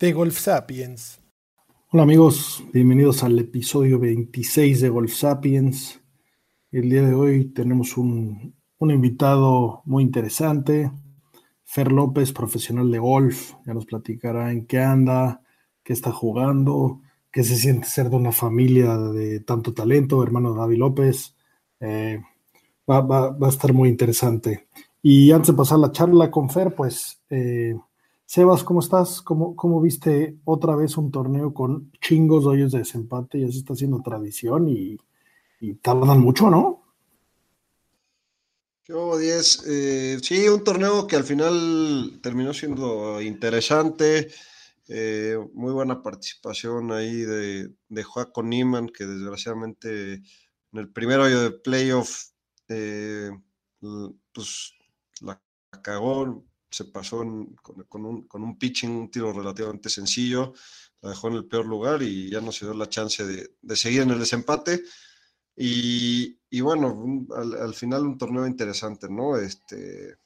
De Golf Sapiens. Hola amigos, bienvenidos al episodio 26 de Golf Sapiens. El día de hoy tenemos un, un invitado muy interesante, Fer López, profesional de golf, ya nos platicará en qué anda, qué está jugando, qué se siente ser de una familia de tanto talento, hermano Gaby López. Eh, va, va, va, a estar muy interesante. Y antes de pasar la charla con Fer, pues, eh, Sebas, ¿cómo estás? ¿Cómo, ¿Cómo, viste otra vez un torneo con chingos hoyos de desempate? Ya se está haciendo tradición y, y tardan mucho, ¿no? Yo, 10. Eh, sí, un torneo que al final terminó siendo interesante. Eh, muy buena participación ahí de, de Joaco Niman, que desgraciadamente en el primer hoyo de playoff, eh, pues la cagó, se pasó con, un, con, un, pitching, un tiro relativamente sencillo, la dejó en el peor lugar y ya no se dio la chance de, de seguir en el desempate. Y, y bueno, al, al, final un torneo interesante, ¿no? Este,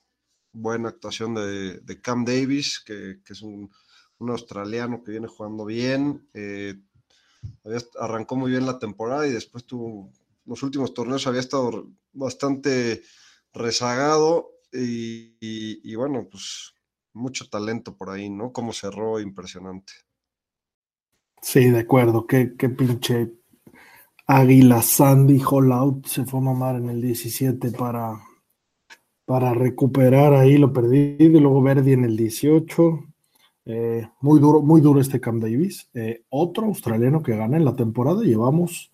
buena actuación de, de Cam Davis, que, que es un, un, australiano que viene jugando bien. Eh, arrancó muy bien la temporada y después tuvo los últimos torneos había estado bastante rezagado y, bueno, pues mucho talento por ahí, ¿no? Cómo cerró, impresionante. Sí, de acuerdo, qué, pinche Águila Sandy Out se fue a mamar en el 17 para, para recuperar ahí lo perdido y luego Verdi en el 18. Eh, muy duro, muy duro este Cam Davis. Eh, otro australiano que gana en la temporada. Llevamos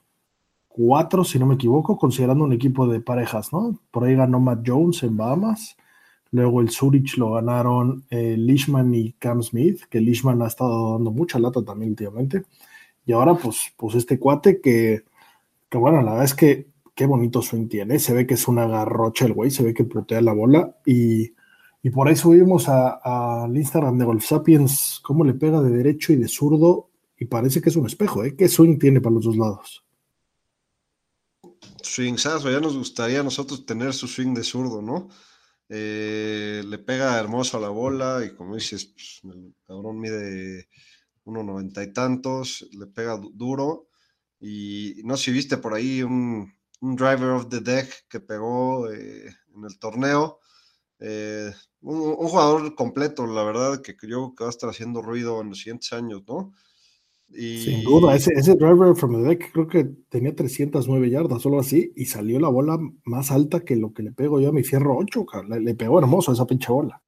cuatro, si no me equivoco, considerando un equipo de parejas, ¿no? Por ahí ganó Matt Jones en Bahamas. Luego el Zurich lo ganaron eh, Lishman y Cam Smith, que Lishman ha estado dando mucha lata también últimamente. Y ahora, pues, pues este cuate que, que bueno, la verdad es que qué bonito swing tiene. Se ve que es una garrocha el güey, se ve que putea la bola. Y, y por ahí subimos al Instagram de Golf Sapiens cómo le pega de derecho y de zurdo. Y parece que es un espejo, ¿eh? ¿Qué swing tiene para los dos lados? Swingsazo, ya nos gustaría a nosotros tener su swing de zurdo, ¿no? Eh, le pega hermoso a la bola y como dices, pues, el cabrón mide 1.90 y tantos, le pega duro y no sé si viste por ahí un, driver of the deck que pegó eh, en el torneo. Eh, un, un, jugador completo, la verdad, que creo que va a estar haciendo ruido en los siguientes años, ¿no? Y... Sin duda, ese, ese, driver from the deck creo que tenía 309 yardas, solo así, y salió la bola más alta que lo que le pego yo a mi fierro 8, le, le pegó hermoso esa pinche bola.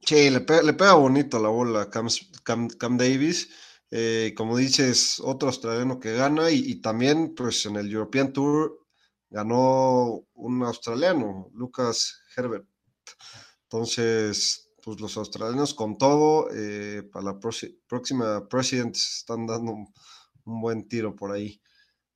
Sí, le pega, le pega bonito la bola Cam, Cam, Cam Davis. Eh, como dices, otro australiano que gana y, y, también pues en el European Tour ganó un australiano, Lucas Herbert. Entonces, pues los australianos con todo, eh, para la próxima President están dando un, un, buen tiro por ahí.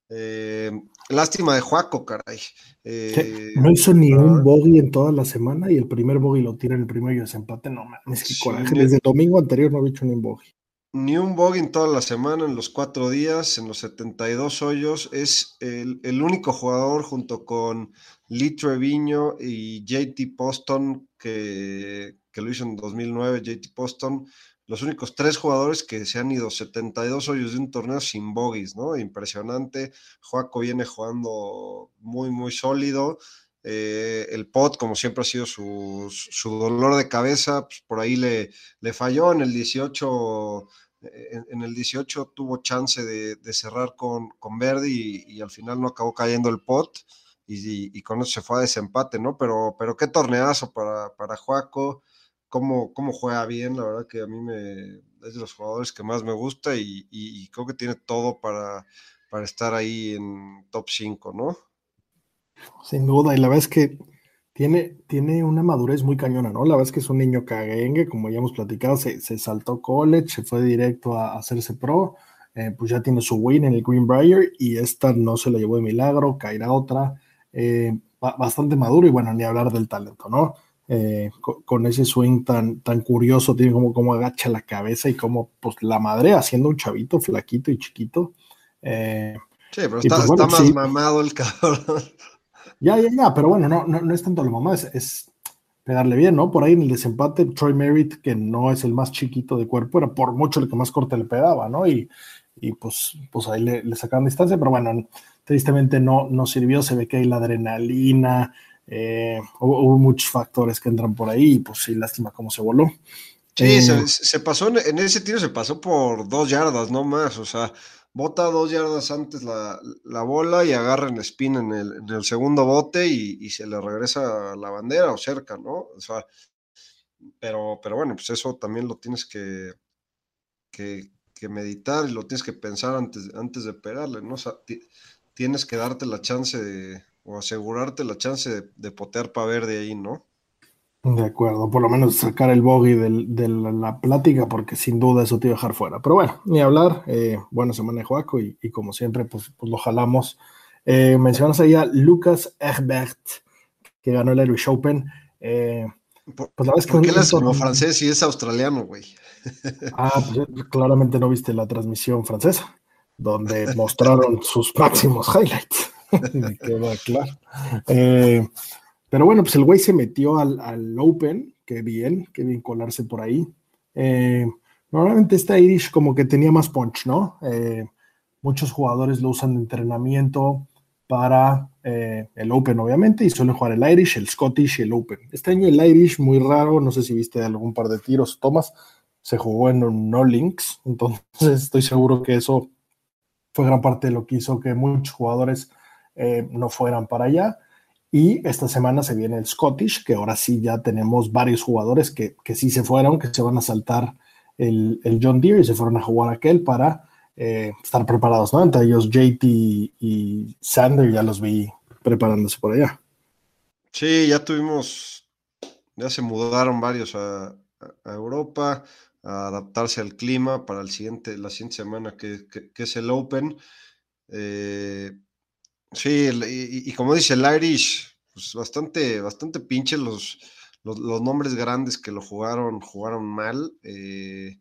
Eh, lástima de Juaco, caray. Eh, no hizo ni un bogey en toda la semana y el primer bogey lo tira en el primer desempate. No mames, que coraje. Desde el domingo anterior no había hecho ni un bogey ni un bogey en toda la semana, en los cuatro días, en los 72 hoyos. Es el, el único jugador junto con Lee Treviño y JT Poston, que, que, lo hizo en 2009, JT Poston, los únicos tres jugadores que se han ido 72 hoyos de un torneo sin bogeys, ¿no? Impresionante. Joaco viene jugando muy, muy sólido. Eh, el pot, como siempre ha sido su, su dolor de cabeza, pues por ahí le, le falló en el 18 en, el 18 tuvo chance de, cerrar con, con Verdi y, y, al final no acabó cayendo el pot y, y, con eso se fue a desempate, ¿no? Pero, pero qué torneazo para, para Joaco, cómo, cómo juega bien, la verdad que a mí me, es de los jugadores que más me gusta y, creo que tiene todo para, estar ahí en top 5, ¿no? Sin duda, y la verdad es que tiene, tiene una madurez muy cañona, ¿no? La verdad es que es un niño caguengue, como ya hemos platicado, se, se saltó college, se fue directo a, hacerse pro, eh, pues ya tiene su win en el Greenbrier y esta no se la llevó de milagro, caerá otra, eh, bastante maduro y bueno, ni hablar del talento, ¿no? Eh, con, ese swing tan, tan curioso, tiene como, como agacha la cabeza y como pues la madre haciendo un chavito flaquito y chiquito. sí, pero está, pues, más mamado el cabrón. Ya, ya, ya, pero bueno, no, no, es tanto la mamá, es, pegarle bien, ¿no? Por ahí en el desempate, Troy Merritt, que no es el más chiquito de cuerpo, era por mucho el que más corte le pegaba, ¿no? Y, y pues, pues ahí le, le, sacaron distancia, pero bueno, tristemente no, no sirvió, se ve que hay la adrenalina, eh, hubo, muchos factores que entran por ahí, y pues sí, lástima cómo se voló. Sí, se, eh, se, pasó, en ese tiro se pasó por dos yardas, no más, o sea, bota dos yardas antes la, bola y agarra en spin en el, segundo bote y, se le regresa la bandera o cerca, ¿no? O sea, pero, pero bueno, pues eso también lo tienes que, que, meditar y lo tienes que pensar antes, antes de pegarle, ¿no? O sea, tienes que darte la chance de, o asegurarte la chance de, de potear para ver de ahí, ¿no? De acuerdo, por lo menos sacar el bogey de la plática, porque sin duda eso te iba a dejar fuera. Pero bueno, ni hablar, eh, buena semana Joaco y, como siempre, pues, pues lo jalamos. Eh, mencionas ahí a Lucas Egbert, que ganó el Irish Open. Eh, pues la vez ¿Por qué le como francés y es australiano, güey? Ah, pues, claramente no viste la transmisión francesa, donde mostraron sus máximos highlights. Me queda claro. Eh, pero bueno, pues el güey se metió al, Open, qué bien, qué bien colarse por ahí. Eh, normalmente este Irish como que tenía más punch, ¿no? Eh, muchos jugadores lo usan de entrenamiento para eh, el Open, obviamente, y suelen jugar el Irish, el Scottish y el Open. Este año el Irish, muy raro, no sé si viste algún par de tiros, Thomas, se jugó en un no links, entonces estoy seguro que eso fue gran parte de lo que hizo que muchos jugadores no fueran para allá. Y esta semana se viene el Scottish, que ahora sí ya tenemos varios jugadores que, que sí se fueron, que se van a saltar el, el John Deere y se fueron a jugar aquel para eh, estar preparados, ¿no? Entre ellos JT y Sander, ya los vi preparándose por allá. Sí, ya tuvimos, ya se mudaron varios a, a Europa a adaptarse al clima para el siguiente, la siguiente semana que, que, es el Open. Eh, Sí, y, como dice el Irish, pues bastante, bastante pinche los, los, nombres grandes que lo jugaron, jugaron mal. Eh,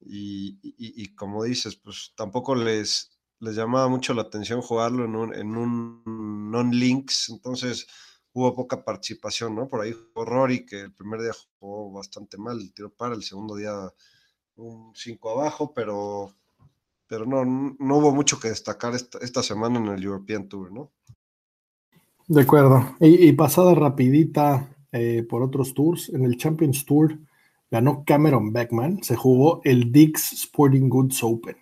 y, como dices, pues tampoco les, les llamaba mucho la atención jugarlo en un, en un non-links, entonces hubo poca participación, ¿no? Por ahí jugó Rory, que el primer día jugó bastante mal, el tiro para, el segundo día un 5 abajo, pero pero no, no hubo mucho que destacar esta, semana en el European Tour, ¿no? De acuerdo. Y, pasada rapidita eh, por otros tours, en el Champions Tour ganó Cameron Beckman, se jugó el Dix Sporting Goods Open.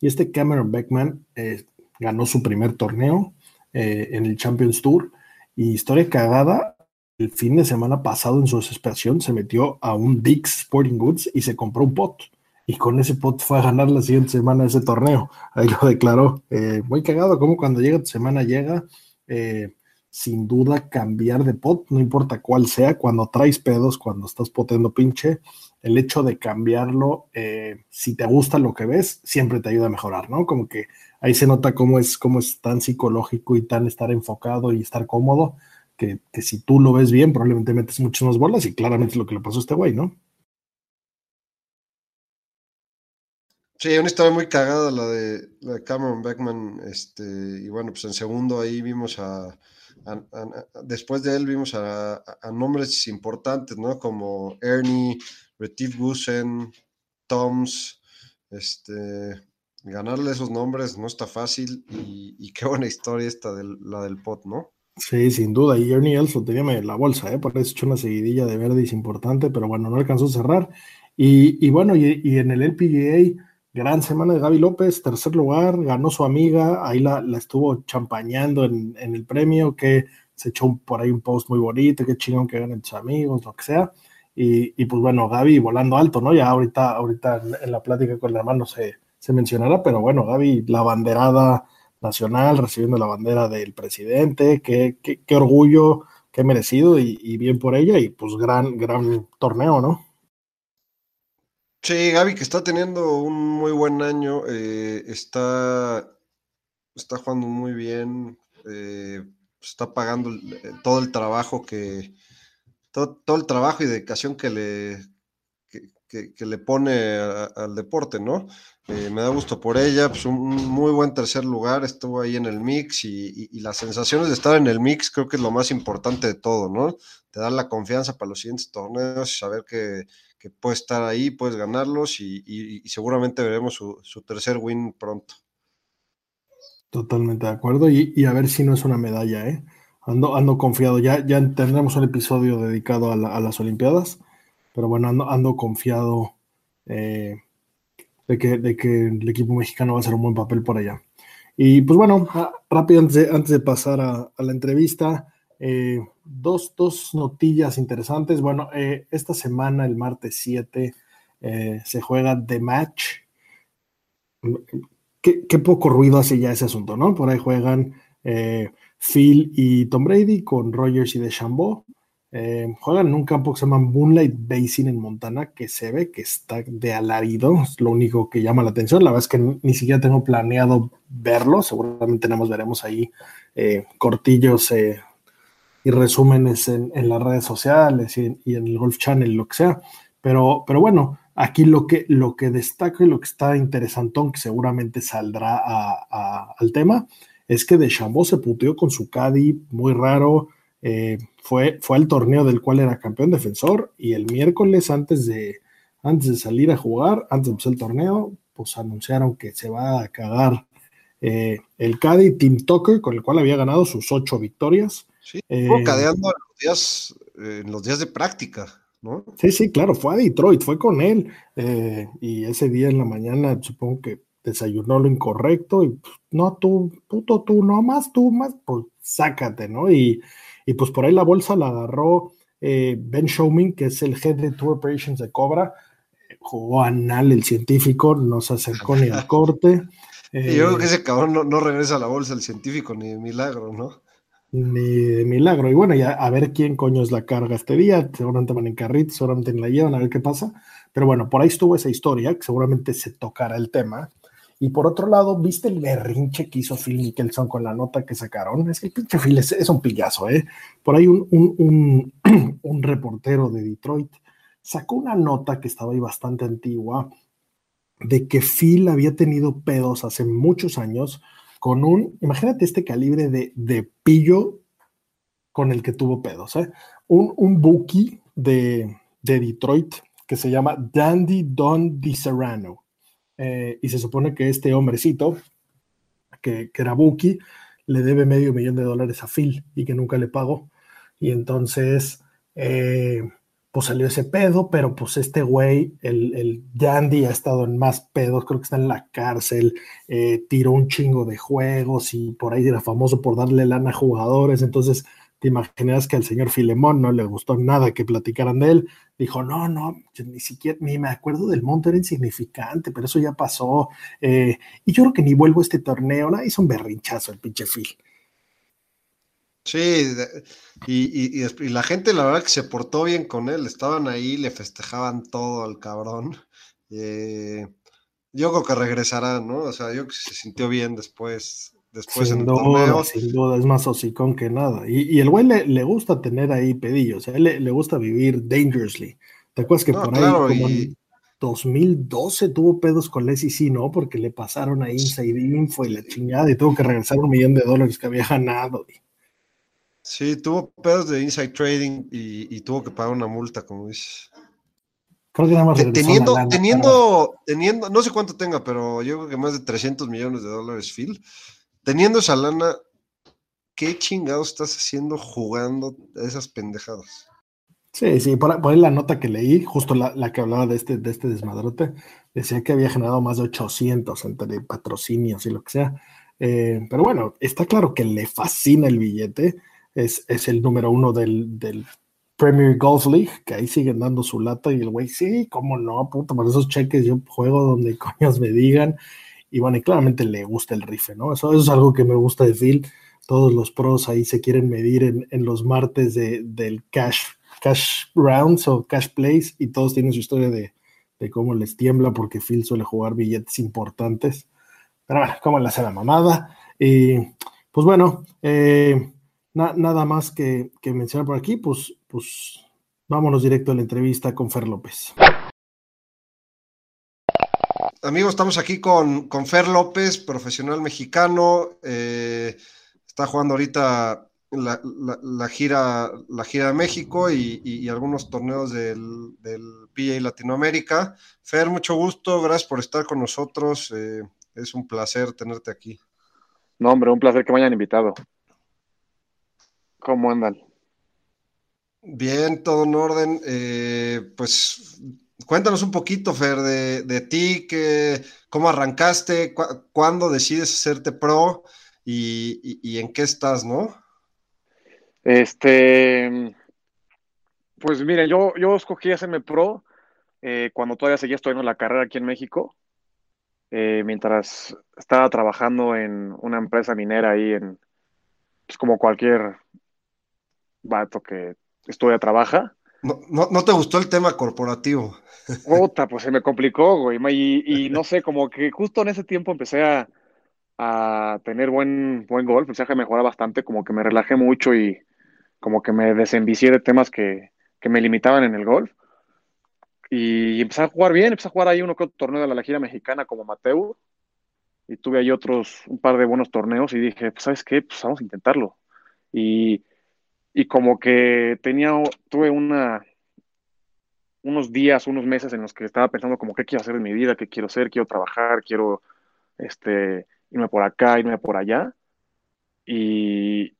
Y este Cameron Beckman eh, ganó su primer torneo eh, en el Champions Tour. Y historia cagada, el fin de semana pasado en su desesperación se metió a un Dix Sporting Goods y se compró un pot y con ese pot fue a ganar la siguiente semana ese torneo. Ahí lo declaró. Eh, muy cagado, como cuando llega tu semana llega, eh, sin duda cambiar de pot, no importa cuál sea, cuando traes pedos, cuando estás poteando pinche, el hecho de cambiarlo, eh, si te gusta lo que ves, siempre te ayuda a mejorar, ¿no? Como que ahí se nota cómo es, cómo es tan psicológico y tan estar enfocado y estar cómodo, que, que si tú lo ves bien, probablemente metes muchas más bolas y claramente es lo que le pasó a este güey, ¿no? Sí, una historia muy cagada la de, Cameron Beckman. Este, y bueno, pues en segundo ahí vimos a. después de él vimos a, nombres importantes, ¿no? Como Ernie, Retif Gusen, Toms. Este, ganarle esos nombres no está fácil. Y, qué buena historia esta de la del pot, ¿no? Sí, sin duda. Y Ernie Els lo tenía en la bolsa, ¿eh? Por eso hecho una seguidilla de Verdis importante, pero bueno, no alcanzó a cerrar. Y, bueno, y, y en el LPGA Gran semana de Gaby López, tercer lugar, ganó su amiga, ahí la, estuvo champañando en, el premio, que se echó por ahí un post muy bonito, qué chingón que ganen tus amigos, lo que sea. Y, pues bueno, Gaby volando alto, ¿no? Ya ahorita, ahorita en la plática con el hermano se, mencionará, pero bueno, Gaby, la banderada nacional, recibiendo la bandera del presidente, qué, qué, qué orgullo que merecido y, bien por ella y pues gran, gran torneo, ¿no? Sí, Gaby que está teniendo un muy buen año, eh, está, está jugando muy bien, eh, está pagando todo el trabajo que, todo, todo, el trabajo y dedicación que le, que, le pone al deporte, ¿no? Eh, me da gusto por ella, pues un muy buen tercer lugar, estuvo ahí en el mix y, las sensaciones de estar en el mix creo que es lo más importante de todo, ¿no? Te dan la confianza para los siguientes torneos y saber que, que puedes estar ahí, puedes ganarlos y, seguramente veremos su, tercer win pronto. Totalmente de acuerdo y, a ver si no es una medalla, ¿eh? Ando, ando confiado, ya, ya tendremos un episodio dedicado a las Olimpiadas pero bueno, ando, confiado eh, de, que, de, que, el equipo mexicano va a hacer un buen papel por allá. Y pues bueno, ah, rápido antes de, antes de pasar a, la entrevista, eh, dos, dos, notillas interesantes. Bueno, eh, esta semana, el martes 7, se juega The Match. Qué, poco ruido hace ya ese asunto, ¿no? Por ahí juegan Phil y Tom Brady con Rogers y DeChambeau. Eh, juegan en un campo que se llama Moonlight Basin en Montana, que se ve que está de alarido, es lo único que llama la atención. La verdad es que ni, siquiera tengo planeado verlo, seguramente nos veremos ahí eh, cortillos eh, y resúmenes en, las redes sociales y, en el Golf Channel, lo que sea. Pero, pero bueno, aquí lo que, lo que destaca y lo que está interesantón, que seguramente saldrá al tema, es que de Chambó se puteó con su caddy, muy raro. Eh, fue, fue al torneo del cual era campeón defensor y el miércoles antes de, antes de salir a jugar, antes de empezar el torneo, pues anunciaron que se va a cagar eh, el Caddy Tim Tucker, con el cual había ganado sus ocho victorias. Sí, eh, cadeando en los, días, en los días de práctica, ¿no? Sí, sí, claro, fue a Detroit, fue con él. y ese día en la mañana supongo que desayunó lo incorrecto y pues, no, tú, puto, tú, no más, tú más, pues sácate, ¿no? Y y pues por ahí la bolsa la agarró eh, Ben Showman, que es el head de Tour Operations de Cobra. Jugó anal el científico, no se acercó ni al corte. yo creo que eh, ese cabrón no, regresa a la bolsa el científico ni de milagro, ¿no? Ni de milagro. Y bueno, ya a ver quién coño es la carga este día. Seguramente van en carrito, seguramente la llevan, a ver qué pasa. Pero bueno, por ahí estuvo esa historia, que seguramente se tocará el tema. Y por otro lado, ¿viste el berrinche que hizo Phil Mickelson con la nota que sacaron? Es que el pinche Phil es, un pillazo, ¿eh? Por ahí un, un, un, reportero de Detroit sacó una nota que estaba ahí bastante antigua de que Phil había tenido pedos hace muchos años con un, imagínate este calibre de, de pillo con el que tuvo pedos, ¿eh? Un, un bookie de, de Detroit que se llama Dandy Don DiSerrano eh, y se supone que este hombrecito, que, que, era Buki, le debe medio millón de dólares a Phil y que nunca le pagó. Y entonces, eh, pues salió ese pedo, pero pues este güey, el, el Dandy, ha estado en más pedos, creo que está en la cárcel, eh, tiró un chingo de juegos y por ahí era famoso por darle lana a jugadores. Entonces, te imaginas que al señor Filemón no le gustó nada que platicaran de él. Dijo, no, no, ni siquiera, ni me acuerdo del monto, era insignificante, pero eso ya pasó. Eh, y yo creo que ni vuelvo a este torneo, ¿no? hizo un berrinchazo el pinche Phil. Sí, y, y, la gente, la verdad, que se portó bien con él. Estaban ahí, le festejaban todo al cabrón. Eh, yo creo que regresará, ¿no? O sea, yo creo que se sintió bien después después sin en duda, Sin duda, es más hocicón que nada. Y, el güey le, gusta tener ahí pedillos, a él le, gusta vivir dangerously. ¿Te acuerdas que por ahí como en 2012 tuvo pedos con la SEC, ¿no? Porque le pasaron ahí Inside Info y la chingada y tuvo que regresar un millón de dólares que había ganado. Sí, tuvo pedos de inside trading y, tuvo que pagar una multa, como dices. Creo que nada más teniendo, teniendo, teniendo, no sé cuánto tenga, pero yo creo que más de 300 millones de dólares, Phil teniendo esa lana, ¿qué chingados estás haciendo jugando esas pendejadas? Sí, sí, por, ahí la nota que leí, justo la, que hablaba de este, de este desmadrote, decía que había generado más de 800 entre patrocinios y lo que sea. Eh, pero bueno, está claro que le fascina el billete, es, es el número uno del, del, Premier Golf League, que ahí siguen dando su lata y el güey, sí, cómo no, puto, por esos cheques yo juego donde coños me digan y bueno, y claramente le gusta el rifle, ¿no? Eso, es algo que me gusta de Phil, todos los pros ahí se quieren medir en, los martes de, del cash, cash rounds o cash plays y todos tienen su historia de, cómo les tiembla porque Phil suele jugar billetes importantes. Pero bueno, cómo le hace la mamada. Y pues bueno, eh, nada más que, mencionar por aquí, pues, pues vámonos directo a la entrevista con Fer López. Amigos, estamos aquí con, con Fer López, profesional mexicano. Eh, está jugando ahorita la, gira, la gira de México y, algunos torneos del, del, PA Latinoamérica. Fer, mucho gusto, gracias por estar con nosotros. Eh, es un placer tenerte aquí. No, hombre, un placer que me hayan invitado. ¿Cómo andan? Bien, todo en orden. Eh, pues cuéntanos un poquito, Fer, de, ti, que, cómo arrancaste, cuándo decides hacerte pro y, en qué estás, ¿no? Este, pues miren, yo, yo escogí hacerme pro eh, cuando todavía seguía estudiando la carrera aquí en México, eh, mientras estaba trabajando en una empresa minera ahí en, pues como cualquier vato que estudia, trabaja. No, no, te gustó el tema corporativo. Puta, pues se me complicó, güey. Y, y, no sé, como que justo en ese tiempo empecé a, a tener buen, buen golf, empecé a mejorar bastante, como que me relajé mucho y como que me desenvicié de temas que, que me limitaban en el golf. Y empecé a jugar bien, empecé a jugar ahí uno que otro torneo de la gira mexicana como Mateo. Y tuve ahí otros, un par de buenos torneos y dije, pues, ¿sabes qué? Pues vamos a intentarlo. Y y como que tenía, tuve unos días, unos meses en los que estaba pensando como qué quiero hacer en mi vida, qué quiero hacer, quiero trabajar, quiero este, irme por acá, irme por allá. Y,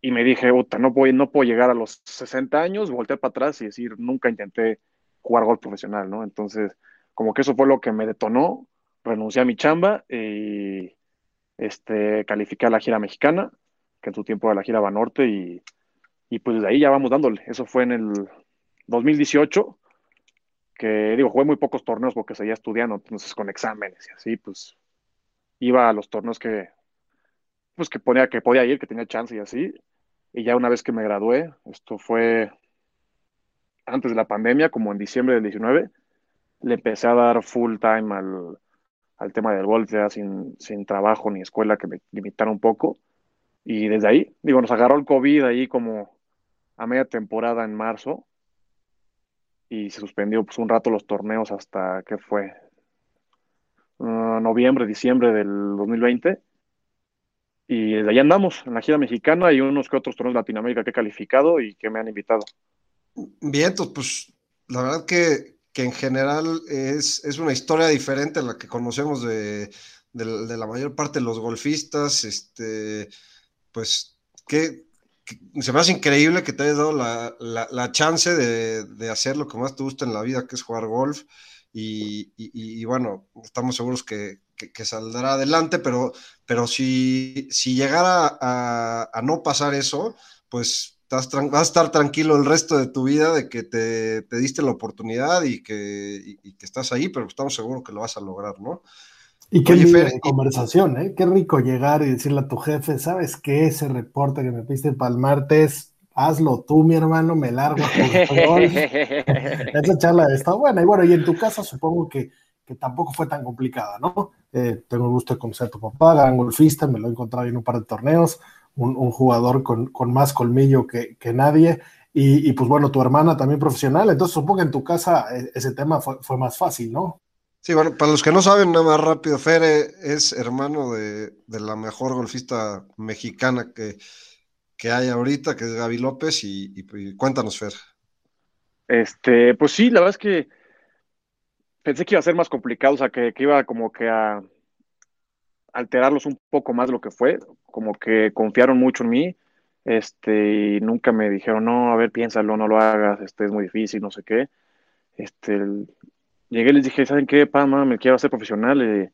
y me dije, no, voy, no puedo llegar a los 60 años, voltear para atrás y decir, nunca intenté jugar golf profesional, ¿no? Entonces, como que eso fue lo que me detonó, renuncié a mi chamba y este, califiqué a la gira mexicana, que en su tiempo era la gira Banorte y y pues desde ahí ya vamos dándole. Eso fue en el 2018, que digo, jugué muy pocos torneos porque seguía estudiando, entonces con exámenes y así, pues iba a los torneos que, pues que ponía que podía ir, que tenía chance y así. Y ya una vez que me gradué, esto fue antes de la pandemia, como en diciembre del 19, le empecé a dar full time al, al tema del golf, ya sin, sin trabajo ni escuela, que me limitaron un poco. Y desde ahí, digo, nos agarró el COVID ahí como a media temporada en marzo y se suspendió pues un rato los torneos hasta, ¿qué fue? Ah, noviembre, diciembre del 2020. Y desde ahí andamos, en la gira mexicana y unos que otros torneos de Latinoamérica que he calificado y que me han invitado. Bien, pues la verdad que, que en general es, es, una historia diferente a la que conocemos de, de, la mayor parte de los golfistas. Este, pues, que se me hace increíble que te hayas dado la, chance de, hacer lo que más te gusta en la vida, que es jugar golf. Y, bueno, estamos seguros que, saldrá adelante, pero, pero si, si llegara a, no pasar eso, pues vas, a estar tranquilo el resto de tu vida de que te, diste la oportunidad y que, y que estás ahí, pero estamos seguros que lo vas a lograr, ¿no? Y qué Oye, conversación, ¿eh? Qué rico llegar y decirle a tu jefe, ¿sabes qué? Ese reporte que me piste para el martes, hazlo tú, mi hermano, me largo. Esa charla está buena. Y bueno, y en tu casa supongo que, que tampoco fue tan complicada, ¿no? Eh, tengo el gusto de conocer a tu papá, gran golfista, me lo he encontrado en un par de torneos, un, un jugador con, con, más colmillo que, que nadie. Y, y, pues bueno, tu hermana también profesional, entonces supongo que en tu casa eh, ese tema fue, fue más fácil, ¿no? Sí, bueno, para los que no saben, nada más rápido, Fere es hermano de, la mejor golfista mexicana que, hay ahorita, que es Gaby López, y, pues, cuéntanos, Fer. Este, pues sí, la verdad es que pensé que iba a ser más complicado, o sea, que, iba como que a alterarlos un poco más de lo que fue, como que confiaron mucho en mí, este, y nunca me dijeron, no, a ver, piénsalo, no lo hagas, este, es muy difícil, no sé qué. Este, llegué y les dije, ¿saben qué, pa, me quiero hacer profesional? Eh,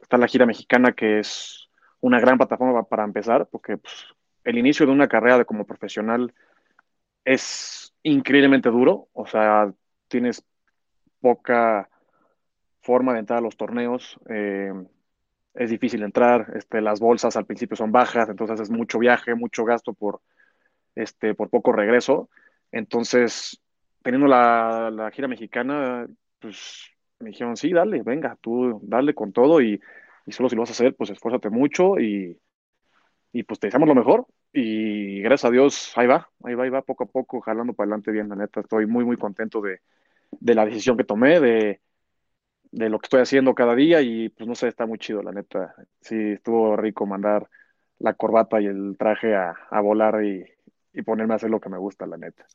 está la gira mexicana, que es una gran plataforma para empezar, porque pues, el inicio de una carrera de como profesional es increíblemente duro, o sea, tienes poca forma de entrar a los torneos, eh, es difícil entrar, este, las bolsas al principio son bajas, entonces es mucho viaje, mucho gasto por, este, por poco regreso. Entonces, teniendo la gira mexicana, pues me dijeron, sí, dale, venga, tú dale con todo y, y solo si lo vas a hacer, pues esfuérzate mucho y, y pues te deseamos lo mejor. Y gracias a Dios, ahí va, ahí va, ahí va, poco a poco, jalando para adelante bien, la neta. Estoy muy, muy contento de, de la decisión que tomé, de, de lo que estoy haciendo cada día y pues no sé, está muy chido, la neta. Sí, estuvo rico mandar la corbata y el traje a, a volar y, y, ponerme a hacer lo que me gusta, la neta.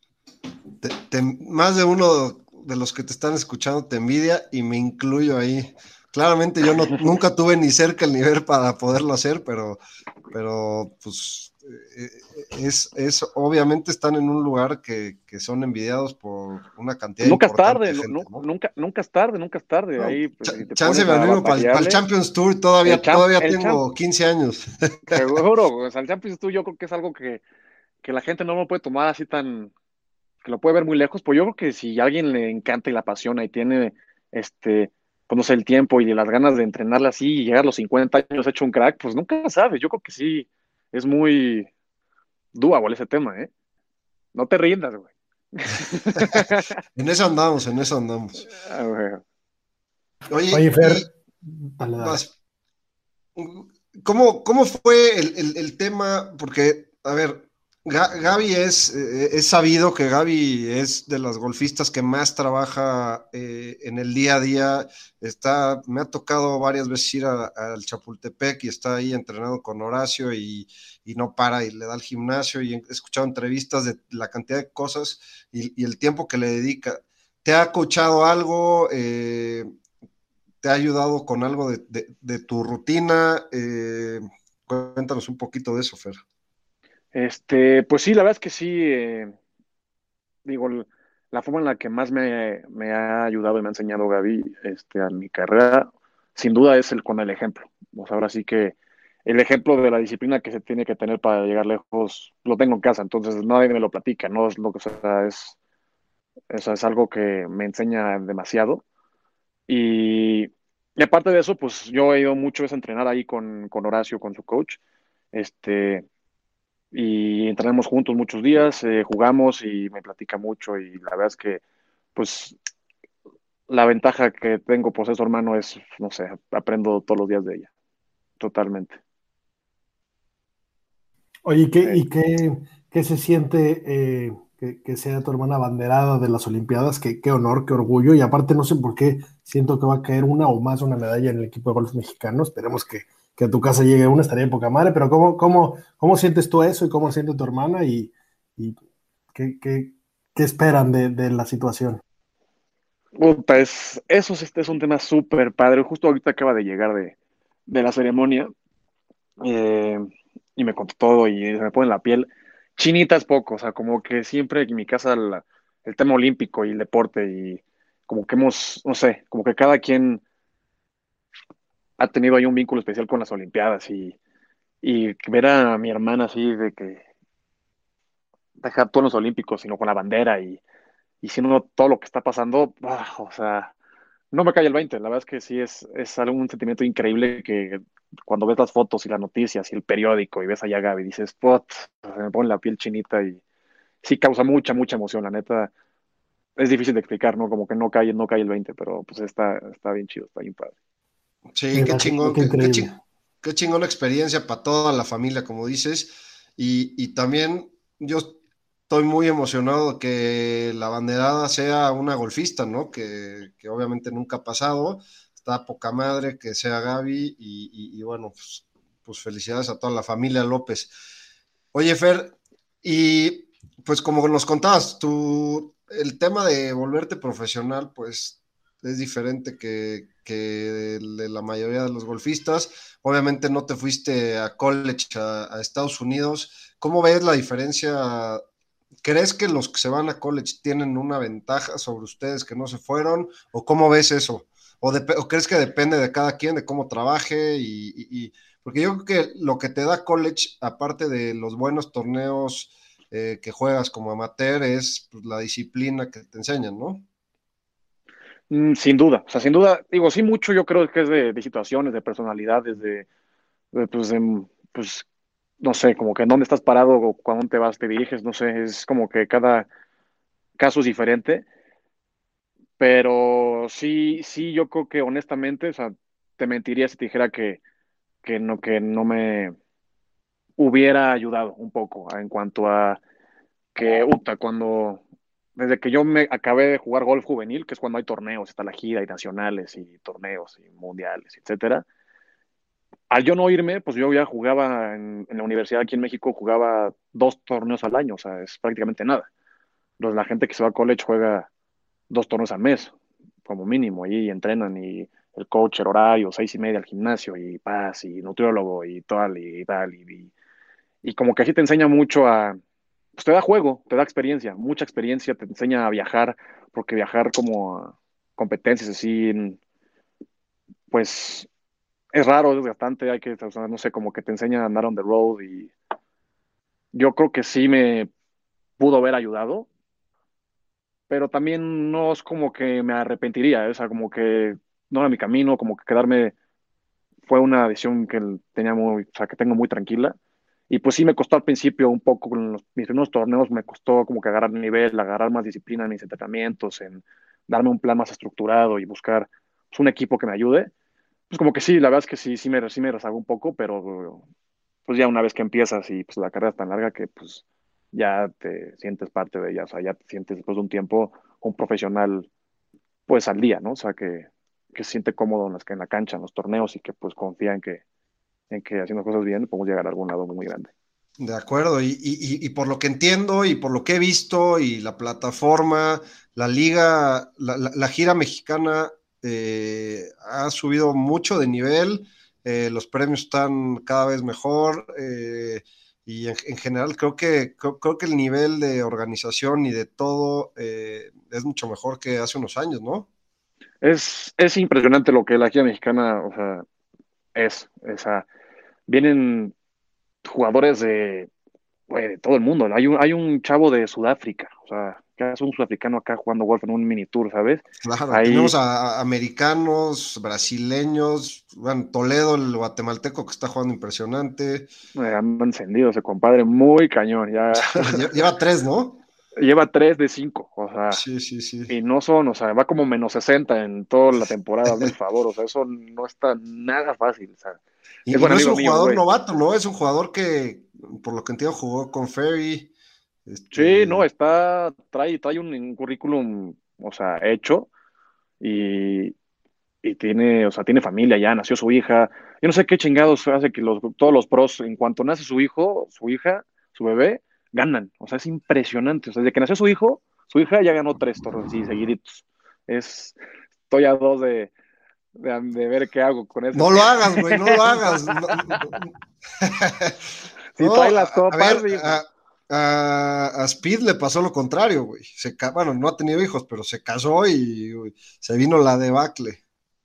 Te, te, más de uno de los que te están escuchando te envidia y me incluyo ahí. Claramente yo no, nunca tuve ni cerca el nivel para poderlo hacer, pero, pero pues eh, es, es, obviamente están en un lugar que, que son envidiados por una cantidad nunca es tarde, gente, ¿no? nunca, nunca es tarde, nunca es tarde. No, Ahí, pues, si chance me animo para, para, el Champions Tour, todavía, champ, todavía tengo champ. 15 años. Seguro, sea, el Champions Tour yo creo que es algo que, que la gente no lo puede tomar así tan, que lo puede ver muy lejos, pues yo creo que si a alguien le encanta y la apasiona y tiene este conoce el tiempo y las ganas de entrenarla así y llegar a los 50 años hecho un crack, pues nunca sabes. Yo creo que sí, es muy doable ese tema, ¿eh? No te rindas, güey. en eso andamos, en eso andamos. Ah, güey. Oye, Oye Fer, ¿cómo, ¿cómo, fue el, el, el, tema? Porque, a ver, Gaby es, eh, es sabido que Gaby es de las golfistas que más trabaja eh, en el día a día. Está, me ha tocado varias veces ir al Chapultepec y está ahí entrenando con Horacio y, y, no para y le da al gimnasio y he escuchado entrevistas de la cantidad de cosas y, el tiempo que le dedica. ¿Te ha coachado algo? Eh, ¿Te ha ayudado con algo de, de, de tu rutina? Cuéntanos un poquito de eso, Fer. Este, pues sí, la verdad es que sí, eh, digo, la forma en la que más me, me, ha ayudado y me ha enseñado Gaby este, a mi carrera, sin duda es el con el ejemplo. O sea, ahora sí que el ejemplo de la disciplina que se tiene que tener para llegar lejos lo tengo en casa, entonces nadie me lo platica, no es lo que sea, es, eso es algo que me enseña demasiado. Y, aparte de eso, pues yo he ido mucho a entrenar ahí con, con Horacio, con su coach. Este, y entrenamos juntos muchos días, eh, jugamos y me platica mucho y la verdad es que pues la ventaja que tengo por ser su hermano es, no sé, aprendo todos los días de ella, totalmente. Oye, ¿qué, ¿y qué, qué se siente eh, que, que, sea tu hermana banderada de las Olimpiadas? Qué, qué honor, qué orgullo y aparte no sé por qué siento que va a caer una o más una medalla en el equipo de golf mexicano, esperemos que que a tu casa llegue una estaría en poca madre, pero ¿cómo, cómo, cómo sientes tú eso y cómo siente tu hermana y, y qué, qué, qué, esperan de, de la situación? Puta, es, eso este es un tema súper padre. Justo ahorita acaba de llegar de, de la ceremonia eh, y me contó todo y se me pone la piel. Chinita es poco, o sea, como que siempre en mi casa el tema olímpico y el deporte y como que hemos, no sé, como que cada quien ha tenido ahí un vínculo especial con las Olimpiadas y, y ver a mi hermana así de que dejar todos los Olímpicos, sino con la bandera y, y siendo todo lo que está pasando, ah, o sea, no me cae el 20, la verdad es que sí es, es un sentimiento increíble que cuando ves las fotos y las noticias y el periódico y ves allá a Gaby, dices, se me pone la piel chinita y sí causa mucha, mucha emoción, la neta, es difícil de explicar, ¿no? Como que no cae, no cae el 20, pero pues está, está bien chido, está bien padre. Sí, qué chingón, qué, qué, chingón, qué chingón experiencia para toda la familia, como dices. Y, y, también yo estoy muy emocionado que la banderada sea una golfista, ¿no? Que, que obviamente nunca ha pasado. Está poca madre que sea Gaby y, y, y bueno, pues, pues, felicidades a toda la familia López. Oye, Fer, y pues como nos contabas, tú, el tema de volverte profesional, pues es diferente que, de la mayoría de los golfistas. Obviamente no te fuiste a college a, Estados Unidos. ¿Cómo ves la diferencia? ¿Crees que los que se van a college tienen una ventaja sobre ustedes que no se fueron? ¿O cómo ves eso? ¿O, crees que depende de cada quien, de cómo trabaje? Y, y, y, porque yo creo que lo que te da college, aparte de los buenos torneos eh, que juegas como amateur, es pues, la disciplina que te enseñan, ¿no? Mm, sin duda, o sea, sin duda, digo, sí mucho yo creo que es de, situaciones, de personalidades, de, de, pues, de, pues, no sé, como que en dónde estás parado o cuándo te vas, te diriges, no sé, es como que cada caso es diferente, pero sí, sí, yo creo que honestamente, o sea, te mentiría si te dijera que, que no, que no me hubiera ayudado un poco en cuanto a que, uta, cuando, desde que yo me acabé de jugar golf juvenil, que es cuando hay torneos, está la gira y nacionales y torneos y mundiales, etcétera. Al yo no irme, pues yo ya jugaba en, en la universidad aquí en México, jugaba dos torneos al año, o sea, es prácticamente nada. Entonces, la gente que se va a college juega dos torneos al mes, como mínimo, y entrenan y el coach, el horario, seis y media al gimnasio y paz y nutriólogo y tal y tal y, y, y como que así te enseña mucho a, pues te da juego, te da experiencia, mucha experiencia, te enseña a viajar, porque viajar como a competencias así, pues es raro, es bastante, hay que, o sea, no sé, como que te enseña a andar on the road y yo creo que sí me pudo haber ayudado, pero también no es como que me arrepentiría, o sea, como que no era mi camino, como que quedarme fue una decisión que tenía muy, o sea, que tengo muy tranquila. Y pues sí me costó al principio un poco, los, mis primeros torneos me costó como que agarrar nivel, agarrar más disciplina en mis entrenamientos, en darme un plan más estructurado y buscar pues, un equipo que me ayude. Pues como que sí, la verdad es que sí, sí me, sí me rezago un poco, pero pues ya una vez que empiezas y pues la carrera es tan larga que pues ya te sientes parte de ella, o sea, ya te sientes después de un tiempo un profesional pues al día, ¿no? O sea, que, que se siente cómodo en, las, en la cancha, en los torneos y que pues confía en que, en que haciendo cosas bien podemos llegar a algún lado muy grande. De acuerdo, y, y, y, por lo que entiendo y por lo que he visto y la plataforma, la liga, la, la, la gira mexicana eh, ha subido mucho de nivel, eh, los premios están cada vez mejor eh, y en, en, general creo que, creo, creo, que el nivel de organización y de todo es mucho mejor que hace unos años, ¿no? Es, es impresionante lo que la gira mexicana, o sea, es, o sea, vienen jugadores de, wey, de todo el mundo. Hay un, hay un chavo de Sudáfrica, o sea, es un sudafricano acá jugando golf en un mini tour, ¿sabes? Claro, Ahí... tenemos a, a, americanos, brasileños, bueno, Toledo, el guatemalteco que está jugando impresionante. Eh, anda encendido ese compadre, muy cañón. Ya... Lleva tres, ¿no? Lleva tres de cinco, o sea, sí, sí, sí. y no son, o sea, va como menos 60 en toda la temporada, por favor, o sea, eso no está nada fácil, o sea, y es, no es un mío, jugador wey. novato, ¿no? Es un jugador que, por lo que entiendo, jugó con Ferry. Este... Sí, no, está, trae, trae un, un, currículum, o sea, hecho, y, y tiene, o sea, tiene familia ya, nació su hija. Yo no sé qué chingados hace que los, todos los pros, en cuanto nace su hijo, su hija, su bebé, ganan. O sea, es impresionante. O sea, desde que nació su hijo, su hija ya ganó tres torneos así seguiditos. Es, estoy a dos de, de, de, ver qué hago con eso. No lo hagas, güey, no lo hagas. si no, trae las copas. A, ver, a, a, a, Speed le pasó lo contrario, güey. Se, bueno, no ha tenido hijos, pero se casó y güey, se vino la debacle.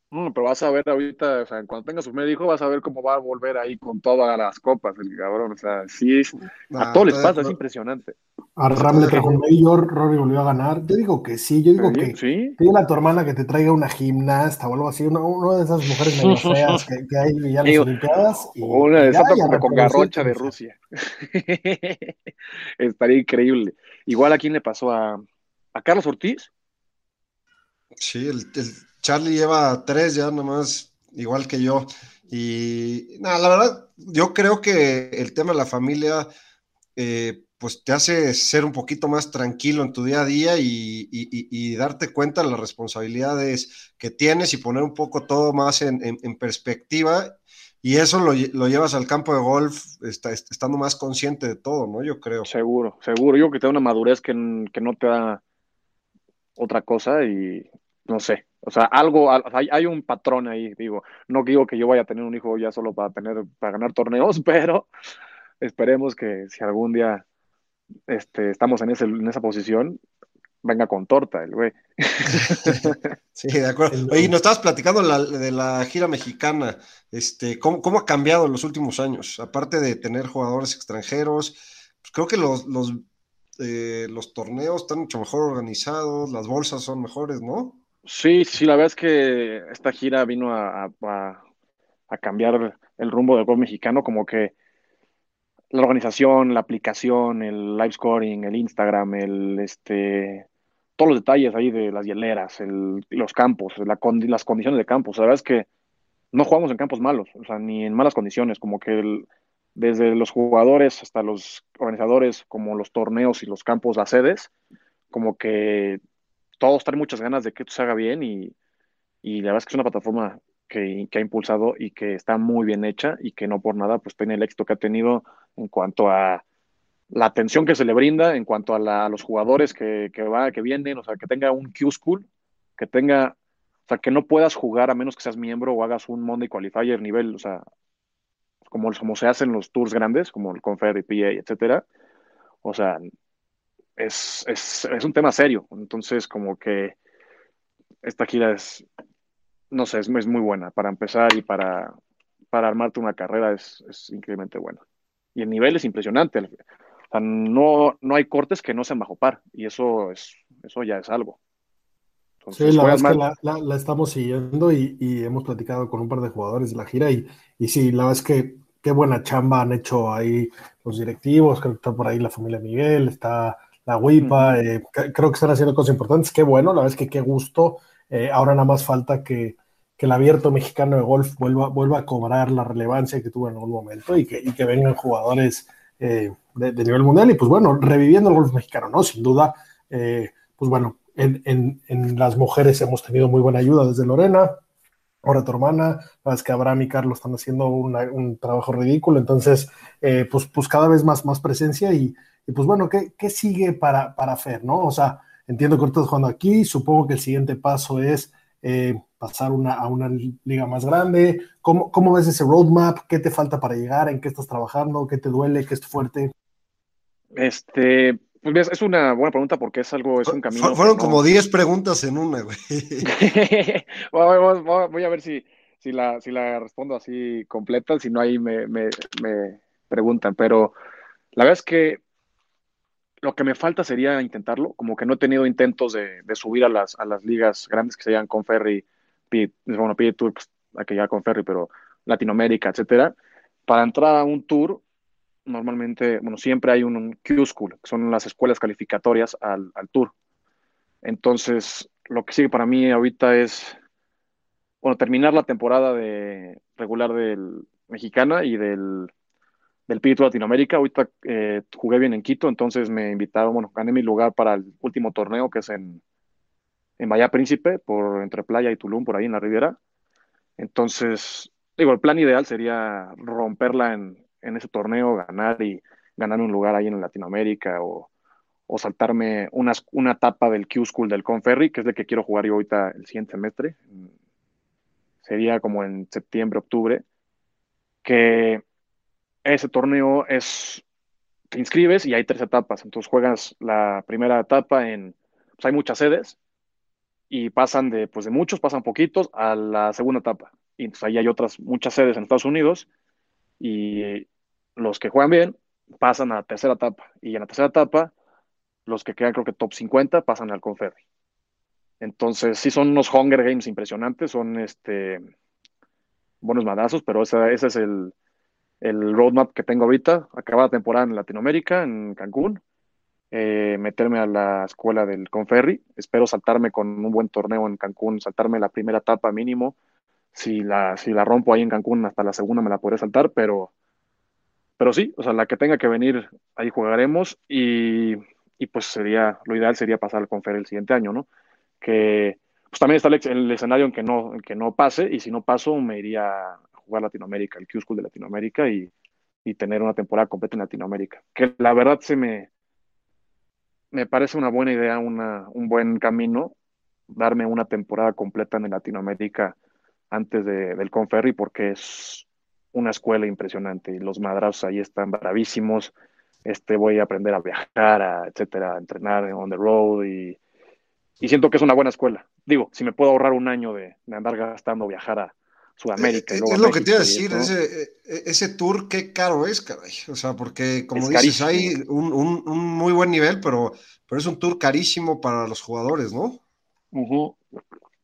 Pero vas a ver ahorita, o sea, cuando tenga su primer hijo, vas a ver cómo va a volver ahí con todas las copas, el cabrón. O sea, sí, es, a todos les pasa, es impresionante. A Ram le trajo un mayor, Rory volvió a ganar. Yo digo que sí, yo digo que ¿Sí? pídele a tu hermana que te traiga una gimnasta o algo así, una, una de esas mujeres medio feas que, que hay ya las Olimpiadas. Y, una de esas como con garrocha de Rusia. Estaría increíble. Igual a quién le pasó a, a Carlos Ortiz. Sí, el, el Charlie lleva tres ya nomás, igual que yo. Y nada, la verdad, yo creo que el tema de la familia, eh, pues te hace ser un poquito más tranquilo en tu día a día y, y, y darte cuenta de las responsabilidades que tienes y poner un poco todo más en, en, perspectiva. Y eso lo, lo, llevas al campo de golf está, estando más consciente de todo, ¿no? Yo creo. Seguro, seguro. Yo que te da una madurez que, que no te da otra cosa y no sé, o sea, algo, hay, hay, un patrón ahí, digo, no digo que yo vaya a tener un hijo ya solo para tener, para ganar torneos, pero esperemos que si algún día este, estamos en, ese, en esa posición, venga con torta el güey. Sí, de acuerdo. Oye, nos estabas platicando la, de la gira mexicana, este, ¿cómo, ¿cómo, ha cambiado en los últimos años? Aparte de tener jugadores extranjeros, pues creo que los, los, eh, los torneos están mucho mejor organizados, las bolsas son mejores, ¿no? Sí, sí, la verdad es que esta gira vino a, a, a cambiar el rumbo del golf mexicano, como que la organización, la aplicación, el live scoring, el Instagram, el este todos los detalles ahí de las hieleras, el, los campos, la, las condiciones de campos. La verdad es que no jugamos en campos malos, o sea, ni en malas condiciones, como que desde los jugadores hasta los organizadores, como los torneos y los campos, las sedes, como que todos traen muchas ganas de que esto se haga bien y, y la verdad es que es una plataforma que, ha impulsado y que está muy bien hecha y que no por nada pues tiene el éxito que ha tenido en cuanto a la atención que se le brinda, en cuanto a, los jugadores que, que, va, que vienen, o sea, que tenga un Q-School, que tenga, o sea, que no puedas jugar a menos que seas miembro o hagas un Monday Qualifier nivel, o sea, como, como se hacen los tours grandes, como el Confer y PA, etcétera. O sea, es, es, es un tema serio. Entonces, como que esta gira es, no sé, es, es muy buena para empezar y para, para armarte una carrera es, es increíblemente buena. Y el nivel es impresionante. O sea, no, no hay cortes que no sean bajo par y eso, es, eso ya es algo. Entonces, sí, la verdad es que la, la, la, estamos siguiendo y, y, hemos platicado con un par de jugadores de la gira y, y sí, la verdad es que qué buena chamba han hecho ahí los directivos, creo que está por ahí la familia Miguel, está la WIPA, eh, creo que están haciendo cosas importantes, qué bueno, la verdad es que qué gusto, eh, ahora nada más falta que, que, el abierto mexicano de golf vuelva, vuelva a cobrar la relevancia que tuvo en algún momento y que, y que vengan jugadores eh, de, nivel mundial y pues bueno, reviviendo el golf mexicano, ¿no? Sin duda, eh, pues bueno, en, en, en, las mujeres hemos tenido muy buena ayuda desde Lorena, ahora tu hermana, la es que Abraham y Carlos están haciendo un trabajo ridículo, entonces, pues, pues cada vez más, más presencia y, y pues bueno, ¿qué, ¿qué, sigue para, para Fer, no? O sea, entiendo que ahorita estás jugando aquí, supongo que el siguiente paso es eh, pasar una, a una liga más grande, ¿Cómo, ¿cómo ves ese roadmap? ¿Qué te falta para llegar? ¿En qué estás trabajando? ¿Qué te duele? ¿Qué es fuerte? Este, pues es una buena pregunta porque es algo, es un camino. Fueron como 10 preguntas en una, güey. voy a ver si, si, la, si la respondo así completa, si no ahí me, me, me, preguntan, pero la verdad es que lo que me falta sería intentarlo, como que no he tenido intentos de, subir a las, a las ligas grandes que se llaman Conferry, bueno, P Tour, pues, ya Conferry, pero Latinoamérica, etcétera, para entrar a un tour normalmente, bueno, siempre hay un, un Q-School, que son las escuelas calificatorias al, al, tour. Entonces, lo que sigue para mí ahorita es, bueno, terminar la temporada de regular del mexicana y del, del Tour Latinoamérica. Ahorita eh, jugué bien en Quito, entonces me invitaron, bueno, gané mi lugar para el último torneo que es en, en Bahía Príncipe, por entre Playa y Tulum, por ahí en la Riviera. Entonces, digo, el plan ideal sería romperla en, en ese torneo, ganar y ganar un lugar ahí en Latinoamérica o, o saltarme una, una etapa del Q-School del Conferry, que es el que quiero jugar yo ahorita el siguiente semestre. Sería como en septiembre, octubre, que ese torneo es, te inscribes y hay tres etapas. Entonces juegas la primera etapa en, pues hay muchas sedes y pasan de, pues de muchos, pasan poquitos a la segunda etapa. Y entonces ahí hay otras muchas sedes en Estados Unidos y los que juegan bien pasan a la tercera etapa y en la tercera etapa los que quedan creo que top 50 pasan al Conferry. Entonces sí son unos Hunger Games impresionantes, son este buenos madazos, pero ese, ese es el, el, roadmap que tengo ahorita, acabar la temporada en Latinoamérica, en Cancún, eh, meterme a la escuela del Conferry, espero saltarme con un buen torneo en Cancún, saltarme la primera etapa mínimo, si la, si la rompo ahí en Cancún hasta la segunda me la podré saltar, pero pero sí, o sea, la que tenga que venir, ahí jugaremos. Y, y pues sería, lo ideal sería pasar al Confer el siguiente año, ¿no? Que pues también está el, el escenario en que, no, en que no pase y si no paso me iría a jugar Latinoamérica, el Q-School de Latinoamérica y, y tener una temporada completa en Latinoamérica. Que la verdad se me, me parece una buena idea, una, un buen camino, darme una temporada completa en Latinoamérica antes de, del Conferry porque es una escuela impresionante y los madrazos ahí están bravísimos. Este, voy a aprender a viajar, a, etcétera, a entrenar on the road y, y, siento que es una buena escuela. Digo, si me puedo ahorrar un año de, de andar gastando viajar a Sudamérica. Eh, y es lo que te iba a decir, ese, ese, tour, qué caro es, caray. O sea, porque como es dices, carísimo. hay un, un, un, muy buen nivel, pero, pero es un tour carísimo para los jugadores, ¿no? Uh -huh.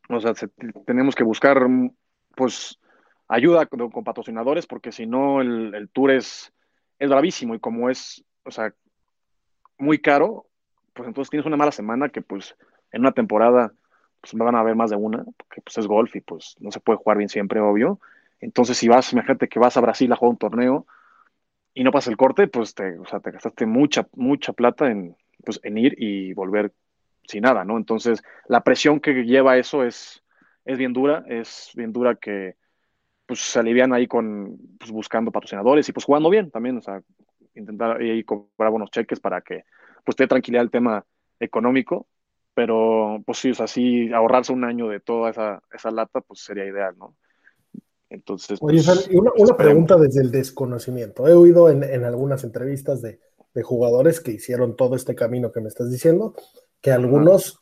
O sea, se- tenemos que buscar, pues, ayuda con, con patrocinadores, porque si no, el, el tour es, es bravísimo y como es, o sea, muy caro, pues entonces tienes una mala semana que, pues, en una temporada, pues me van a ver más de una, porque pues es golf y pues no se puede jugar bien siempre, obvio. Entonces, si vas, imagínate que vas a Brasil a jugar un torneo y no pasas el corte, pues te, o sea, te gastaste mucha, mucha plata en, pues, en ir y volver sin nada, ¿no? Entonces, la presión que lleva eso es, es bien dura, es bien dura que pues se alivian ahí con, pues, buscando patrocinadores y pues jugando bien también, o sea, intentar ahí cobrar buenos cheques para que pues te tranquilidad el tema económico, pero pues sí, o sea, sí, ahorrarse un año de toda esa, esa lata, pues sería ideal, ¿no? Entonces, Oye, pues, y una, una pregunta desde el desconocimiento. He oído en, en algunas entrevistas de, de jugadores que hicieron todo este camino que me estás diciendo, que algunos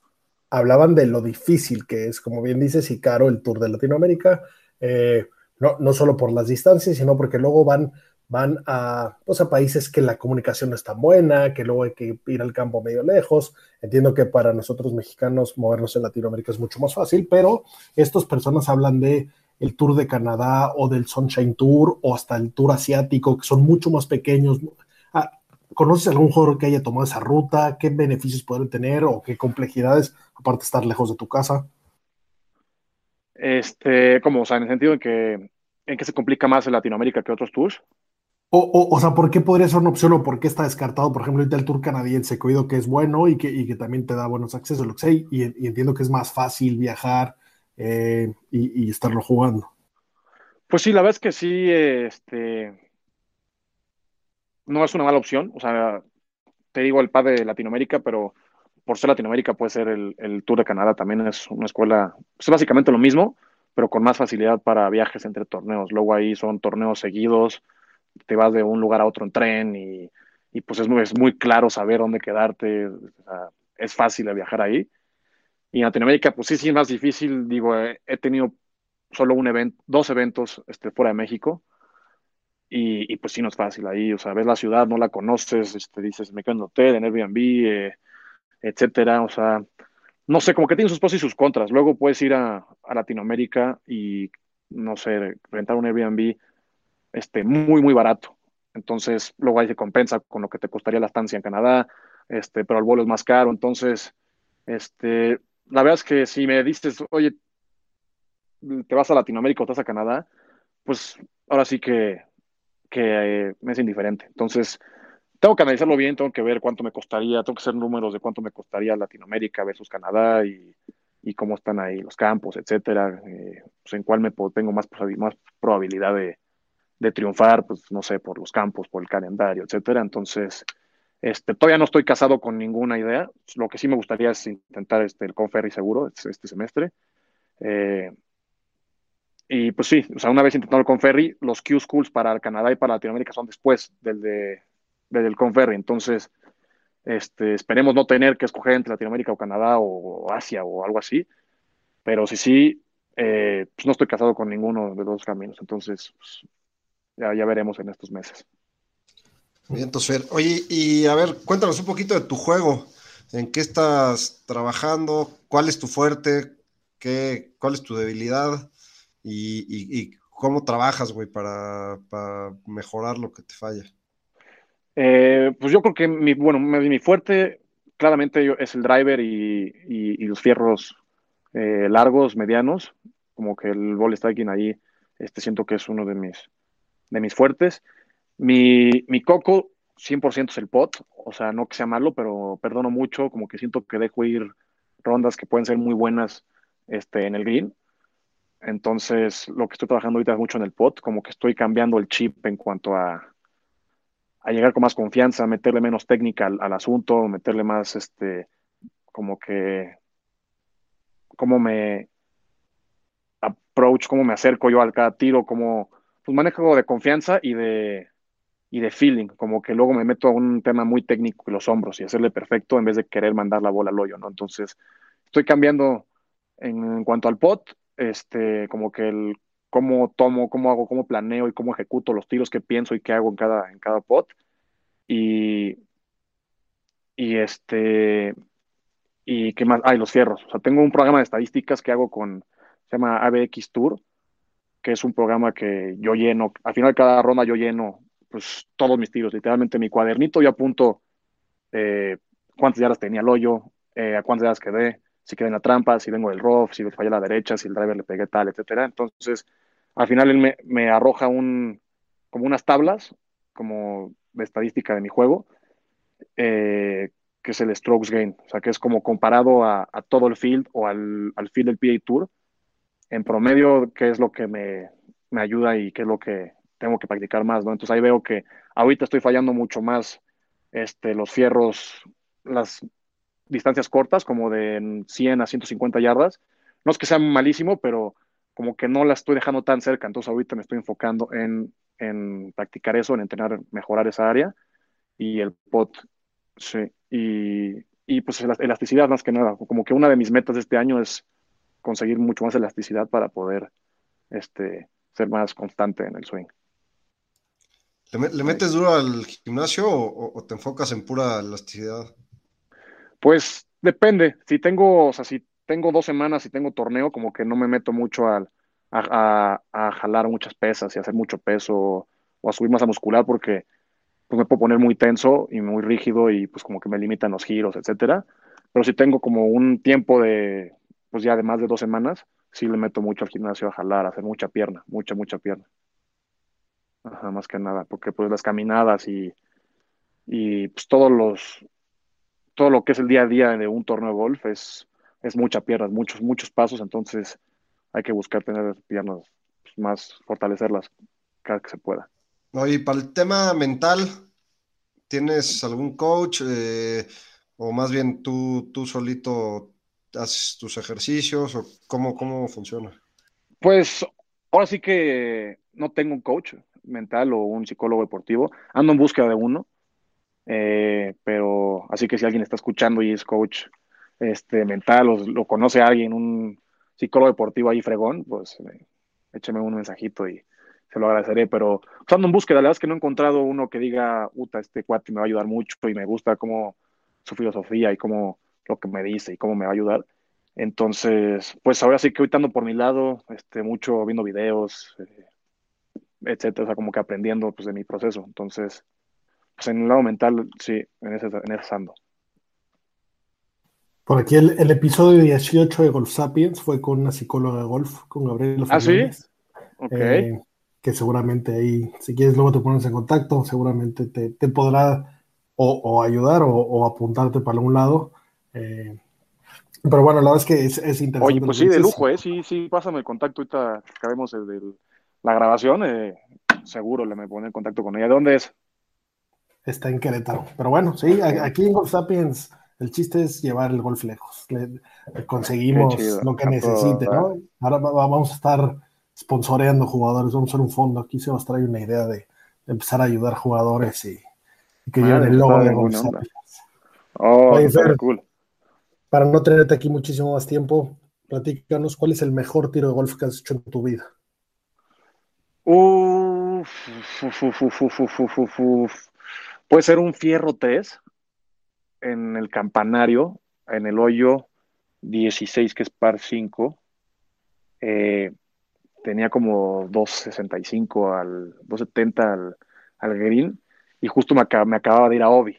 hablaban de lo difícil que es, como bien dices, y caro el Tour de Latinoamérica, eh, no, no solo por las distancias, sino porque luego van, van a, pues, a países que la comunicación no es tan buena, que luego hay que ir al campo medio lejos. Entiendo que para nosotros mexicanos movernos en Latinoamérica es mucho más fácil, pero estas personas hablan de el Tour de Canadá o del Sunshine Tour o hasta el Tour asiático, que son mucho más pequeños. Ah, ¿Conoces algún jugador que haya tomado esa ruta? ¿Qué beneficios pueden tener o qué complejidades, aparte de estar lejos de tu casa? Este, como, o en el sentido en que, en que se complica más en Latinoamérica que otros tours. O, o, o sea, ¿por qué podría ser una opción o por qué está descartado? Por ejemplo, ahorita el Tour canadiense, que oído que es bueno y que, y que también te da buenos accesos, lo que sé, y, entiendo que es más fácil viajar eh, y, y estarlo jugando. Pues sí, la verdad es que sí, este, no es una mala opción. O sea, te digo el PAD de Latinoamérica, pero por ser Latinoamérica puede ser el, el Tour de Canadá también es una escuela, es básicamente lo mismo, pero con más facilidad para viajes entre torneos. Luego ahí son torneos seguidos, te vas de un lugar a otro en tren y, y pues es muy, es muy claro saber dónde quedarte, es fácil viajar ahí. Y en Latinoamérica, pues sí, sí, es más difícil. Digo, he, he tenido solo un evento, dos eventos este, fuera de México. Y, y, pues sí, no es fácil ahí. O sea, ves la ciudad, no la conoces, este, dices, me quedo en el hotel, en Airbnb, eh, etcétera. O sea, no sé, como que tiene sus pros y sus contras. Luego puedes ir a, a Latinoamérica y, no sé, rentar un Airbnb este, muy, muy barato. Entonces, luego ahí se compensa con lo que te costaría la estancia en Canadá, este, pero el vuelo es más caro. Entonces, este, la verdad es que si me dices, oye, te vas a Latinoamérica o te vas a Canadá, pues ahora sí que, que eh, me es indiferente. Entonces, tengo que analizarlo bien, tengo que ver cuánto me costaría, tengo que hacer números de cuánto me costaría Latinoamérica versus Canadá y, y cómo están ahí los campos, etcétera, eh, pues en cuál me tengo más, más probabilidad de, de, triunfar, pues no sé, por los campos, por el calendario, etcétera. Entonces, este, todavía no estoy casado con ninguna idea. Lo que sí me gustaría es intentar este, el Conferry seguro este semestre. Eh, y pues sí, o sea, una vez intentando el Conferry, los Q Schools para Canadá y para Latinoamérica son después del, de, del Conferry. Entonces, este, esperemos no tener que escoger entre Latinoamérica o Canadá o Asia o algo así. Pero si sí, eh, pues no estoy casado con ninguno de los dos caminos. Entonces, pues, ya, ya veremos en estos meses. Bien, entonces, Oye, y a ver, cuéntanos un poquito de tu juego. ¿En qué estás trabajando? ¿Cuál es tu fuerte? ¿Qué, ¿Cuál es tu debilidad? ¿Y, y, y cómo trabajas, güey, para, para, mejorar lo que te falla? Eh, pues yo creo que mi, bueno, mi, fuerte claramente es el driver y, y los fierros eh, largos, medianos. Como que el ball striking ahí, este siento que es uno de mis, de mis fuertes. Mi, mi coco 100% es el pot, o sea, no que sea malo, pero perdono mucho, como que siento que dejo ir rondas que pueden ser muy buenas este, en el green. Entonces, lo que estoy trabajando ahorita es mucho en el pot, como que estoy cambiando el chip en cuanto a, a llegar con más confianza, meterle menos técnica al, al, asunto, meterle más, este, como que, cómo me approach, cómo me acerco yo al cada tiro, cómo, pues manejo de confianza y de, y de feeling, como que luego me meto a un tema muy técnico en los hombros y hacerle perfecto en vez de querer mandar la bola al hoyo, ¿no? Entonces, estoy cambiando en, cuanto al pot, este, como que el cómo tomo, cómo hago, cómo planeo y cómo ejecuto los tiros que pienso y que hago en cada, en cada pot. Y, y este, y qué más, ah, y los fierros. O sea, tengo un programa de estadísticas que hago con, se llama ABX Tour, que es un programa que yo lleno, al final de cada ronda yo lleno pues todos mis tiros, literalmente mi cuadernito, yo apunto eh, cuántas yardas tenía el hoyo, eh, a cuántas yardas quedé, si quedé en la trampa, si vengo del rough, si fallé a la derecha, si el driver le pegué tal, etcétera. Entonces, al final él me, arroja un, como unas tablas, como de estadística de mi juego, eh, que es el strokes gain, o sea, que es como comparado a, a todo el field o al, al, field del PA Tour, en promedio, qué es lo que me, me, ayuda y qué es lo que tengo que practicar más, ¿no? Entonces ahí veo que ahorita estoy fallando mucho más este, los fierros, las distancias cortas, como de 100 a 150 yardas. No es que sea malísimo, pero como que no la estoy dejando tan cerca, entonces ahorita me estoy enfocando en, en practicar eso, en entrenar, mejorar esa área y el pot, sí, y, y pues la elasticidad más que nada, como que una de mis metas de este año es conseguir mucho más elasticidad para poder este, ser más constante en el swing. ¿Le, le metes duro al gimnasio o, o, te enfocas en pura elasticidad? Pues depende. Si tengo, o sea, si tengo dos semanas y tengo torneo, como que no me meto mucho al, a, a, a, jalar muchas pesas y hacer mucho peso o a subir masa muscular porque pues me puedo poner muy tenso y muy rígido y pues como que me limitan los giros, etcétera. Pero si tengo como un tiempo de, pues ya de más de dos semanas, sí le meto mucho al gimnasio a jalar, a hacer mucha pierna, mucha, mucha pierna. Ajá, más que nada, porque pues las caminadas y, y pues todos los, todo lo que es el día a día de un torneo de golf es, es mucha pierna, muchos, muchos pasos, entonces hay que buscar tener piernas pues, más, fortalecerlas cada que se pueda. No, y para el tema mental, ¿tienes algún coach eh, o más bien tú, tú solito haces tus ejercicios o cómo, cómo funciona? Pues ahora sí que no tengo un coach mental o un psicólogo deportivo, ando en búsqueda de uno, eh, pero así que si alguien está escuchando y es coach este, mental o lo conoce a alguien, un psicólogo deportivo ahí fregón, pues eh, écheme un mensajito y se lo agradeceré, pero pues, ando en búsqueda, la verdad es que no he encontrado uno que diga, puta, este cuate me va a ayudar mucho y me gusta como su filosofía y cómo lo que me dice y cómo me va a ayudar. Entonces, pues ahora sí que ahorita ando por mi lado, este, mucho viendo videos, eh, etcétera, o sea, como que aprendiendo pues de mi proceso. Entonces, pues en el lado mental, sí, en ese, en ese ando. Por aquí el, el, episodio 18 de Golf Sapiens fue con una psicóloga de golf, con Gabriela ¿Ah, sí? Ok. Eh, que seguramente ahí, si quieres luego te pones en contacto, seguramente te, te podrá o, o ayudar o, o, apuntarte para algún lado. Eh, pero bueno, la verdad es que es, es interesante. Oye, pues sí, de lujo, ¿eh? Sí, sí, pásame el contacto ahorita que acabemos el, el, la grabación, eh, seguro le me pone en contacto con ella. ¿De dónde es? Está en Querétaro. Pero bueno, sí, aquí en Golf Sapiens el chiste es llevar el golf lejos. Le, le conseguimos lo que necesite, ¿no? Ahora vamos a estar sponsoreando jugadores, vamos a hacer un fondo. Aquí se nos trae una idea de, de empezar a ayudar jugadores y, y que lleven el logo de Golf Sapiens. Oh, Oye, Fer, cool. Para no tenerte aquí muchísimo más tiempo, platícanos cuál es el mejor tiro de golf que has hecho en tu vida. Puede ser un fierro 3 en el campanario, en el hoyo 16, que es par 5. Eh, tenía como 265 al 270 al, al green y justo me, me acababa de ir a Obi.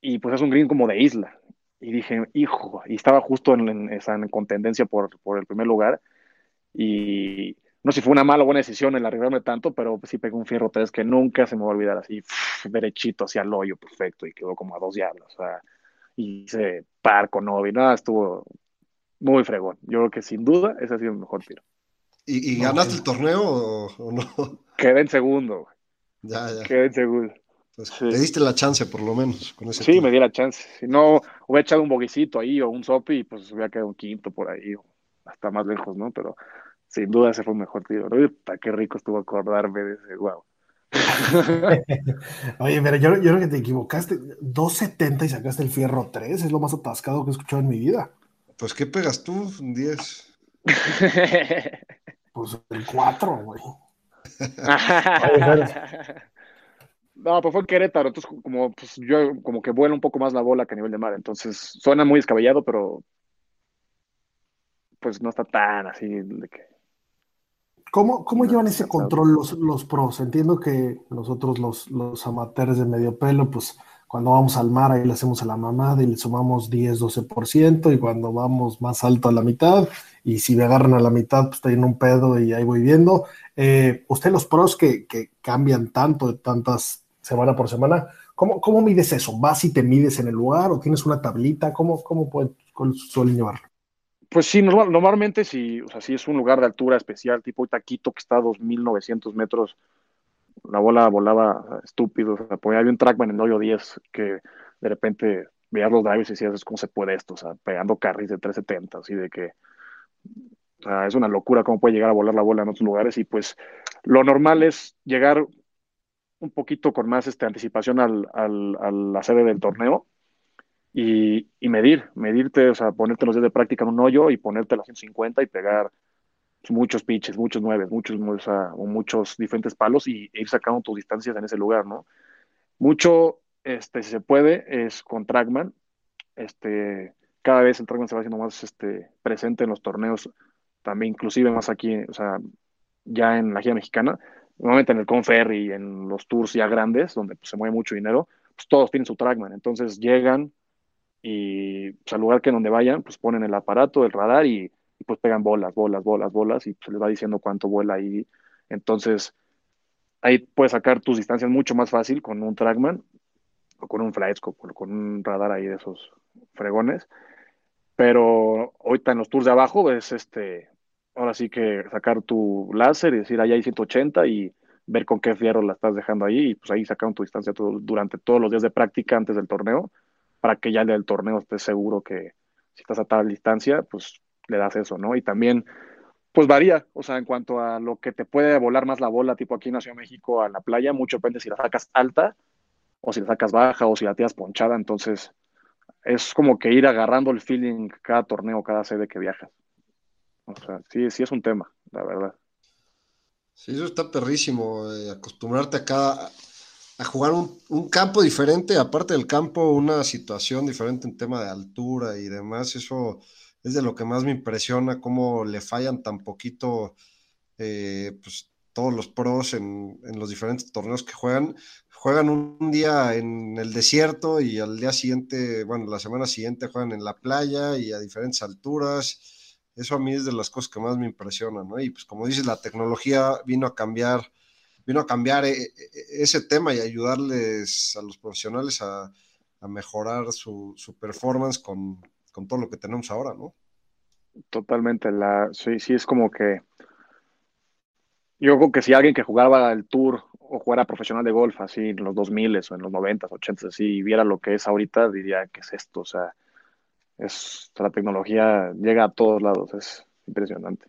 Y pues es un green como de isla. Y dije, hijo, y estaba justo en, en, en contendencia por, por, el primer lugar. Y no sé si fue una mala o buena decisión el arriesgarme tanto, pero sí pegó un fierro 3 que nunca se me va a olvidar así, pff, derechito hacia el hoyo, perfecto, y quedó como a dos yardas. O sea, y hice par con Obi, nada, estuvo muy fregón. Yo creo que sin duda ese ha sido el mejor tiro. ¿Y, y no, ganaste el torneo o, o, no? Quedé en segundo. Ya, ya. Quedé en segundo. Pues sí. Te diste la chance, por lo menos. Con ese sí, me di la chance. Si no, hubiera echado un boguecito ahí o un sopi, pues hubiera quedado un quinto por ahí, o hasta más lejos, ¿no? Pero sin duda ese fue el mejor tiro. Uy, qué rico estuvo acordarme de ese, wow. Oye, pero yo, yo creo que te equivocaste. 2.70 y sacaste el fierro 3, es lo más atascado que he escuchado en mi vida. Pues, ¿qué pegas tú? Un 10. pues el 4, güey. No, pues fue en Querétaro, entonces como pues yo como que vuelo un poco más la bola que a nivel de mar, entonces suena muy descabellado, pero pues no está tan así de que ¿Cómo, cómo llevan ese control los, los pros? Entiendo que nosotros los, los amateurs de medio pelo, pues cuando vamos al mar ahí le hacemos a la mamada y le sumamos 10, 12% y cuando vamos más alto a la mitad y si me agarran a la mitad pues estoy en un pedo y ahí voy viendo. Eh, usted los pros que, que, cambian tanto de tantas semana por semana, ¿cómo, ¿cómo mides eso? ¿Vas y te mides en el lugar o tienes una tablita? ¿Cómo, cómo suelen llevarlo? Pues sí, normal, normalmente si, o sea, si es un lugar de altura especial, tipo Taquito, que está a 2.900 metros, la bola volaba estúpido. O sea, pues había un trackman en el hoyo 10 que de repente veías los drives y decías, ¿cómo se puede esto? O sea, pegando carries de 370, así de que, o sea, es una locura cómo puede llegar a volar la bola en otros lugares. Y pues lo normal es llegar un poquito con más este, anticipación al, al, a la sede del torneo y, y, medir, medirte, o sea, ponerte los días de práctica en un hoyo y ponerte a las 150 y pegar muchos pitches, muchos nueve, muchos, o muchos diferentes palos y ir sacando tus distancias en ese lugar, ¿no? Mucho, este, si se puede, es con Trackman. Este, cada vez el Trackman se va haciendo más este, presente en los torneos, también inclusive más aquí, o sea, ya en la gira mexicana, normalmente en el Conferry en los tours ya grandes, donde pues, se mueve mucho dinero, pues todos tienen su Trackman, entonces llegan, y pues, al lugar que donde vayan, pues ponen el aparato, el radar y, pues pegan bolas, bolas, bolas, bolas y se les va diciendo cuánto vuela ahí. Entonces, ahí puedes sacar tus distancias mucho más fácil con un trackman o con un flyscope o con un radar ahí de esos fregones. Pero ahorita en los tours de abajo es este, ahora sí que sacar tu láser y decir, ahí hay 180 y ver con qué fierro la estás dejando ahí y pues ahí sacaron tu distancia durante todos los días de práctica antes del torneo para que ya del torneo estés seguro que si estás a tal distancia, pues le das eso, ¿no? Y también, pues varía, o sea, en cuanto a lo que te puede volar más la bola, tipo aquí en Ciudad México a la playa, mucho depende si la sacas alta o si la sacas baja o si la tiras ponchada, entonces es como que ir agarrando el feeling cada torneo, cada sede que viajas. Sí, sí es un tema, la verdad. Sí, eso está perrísimo, eh, acostumbrarte a cada, a jugar un, campo diferente, aparte del campo, una situación diferente en tema de altura y demás. Eso es de lo que más me impresiona, cómo le fallan tan poquito eh, pues, todos los pros en, los diferentes torneos que juegan. Juegan un, día en el desierto y al día siguiente, bueno, la semana siguiente juegan en la playa y a diferentes alturas. Eso a mí es de las cosas que más me impresionan, ¿no? Y pues como dices, la tecnología vino a cambiar vino a cambiar eh, eh, ese tema y ayudarles a los profesionales a, mejorar su, performance con, todo lo que tenemos ahora, ¿no? Totalmente, la, sí, sí es como que yo creo que si alguien que jugaba el tour o jugara profesional de golf así en los 2000 o en los 90, 80 así y viera lo que es ahorita, diría que es esto, o sea, es la tecnología llega a todos lados, es impresionante.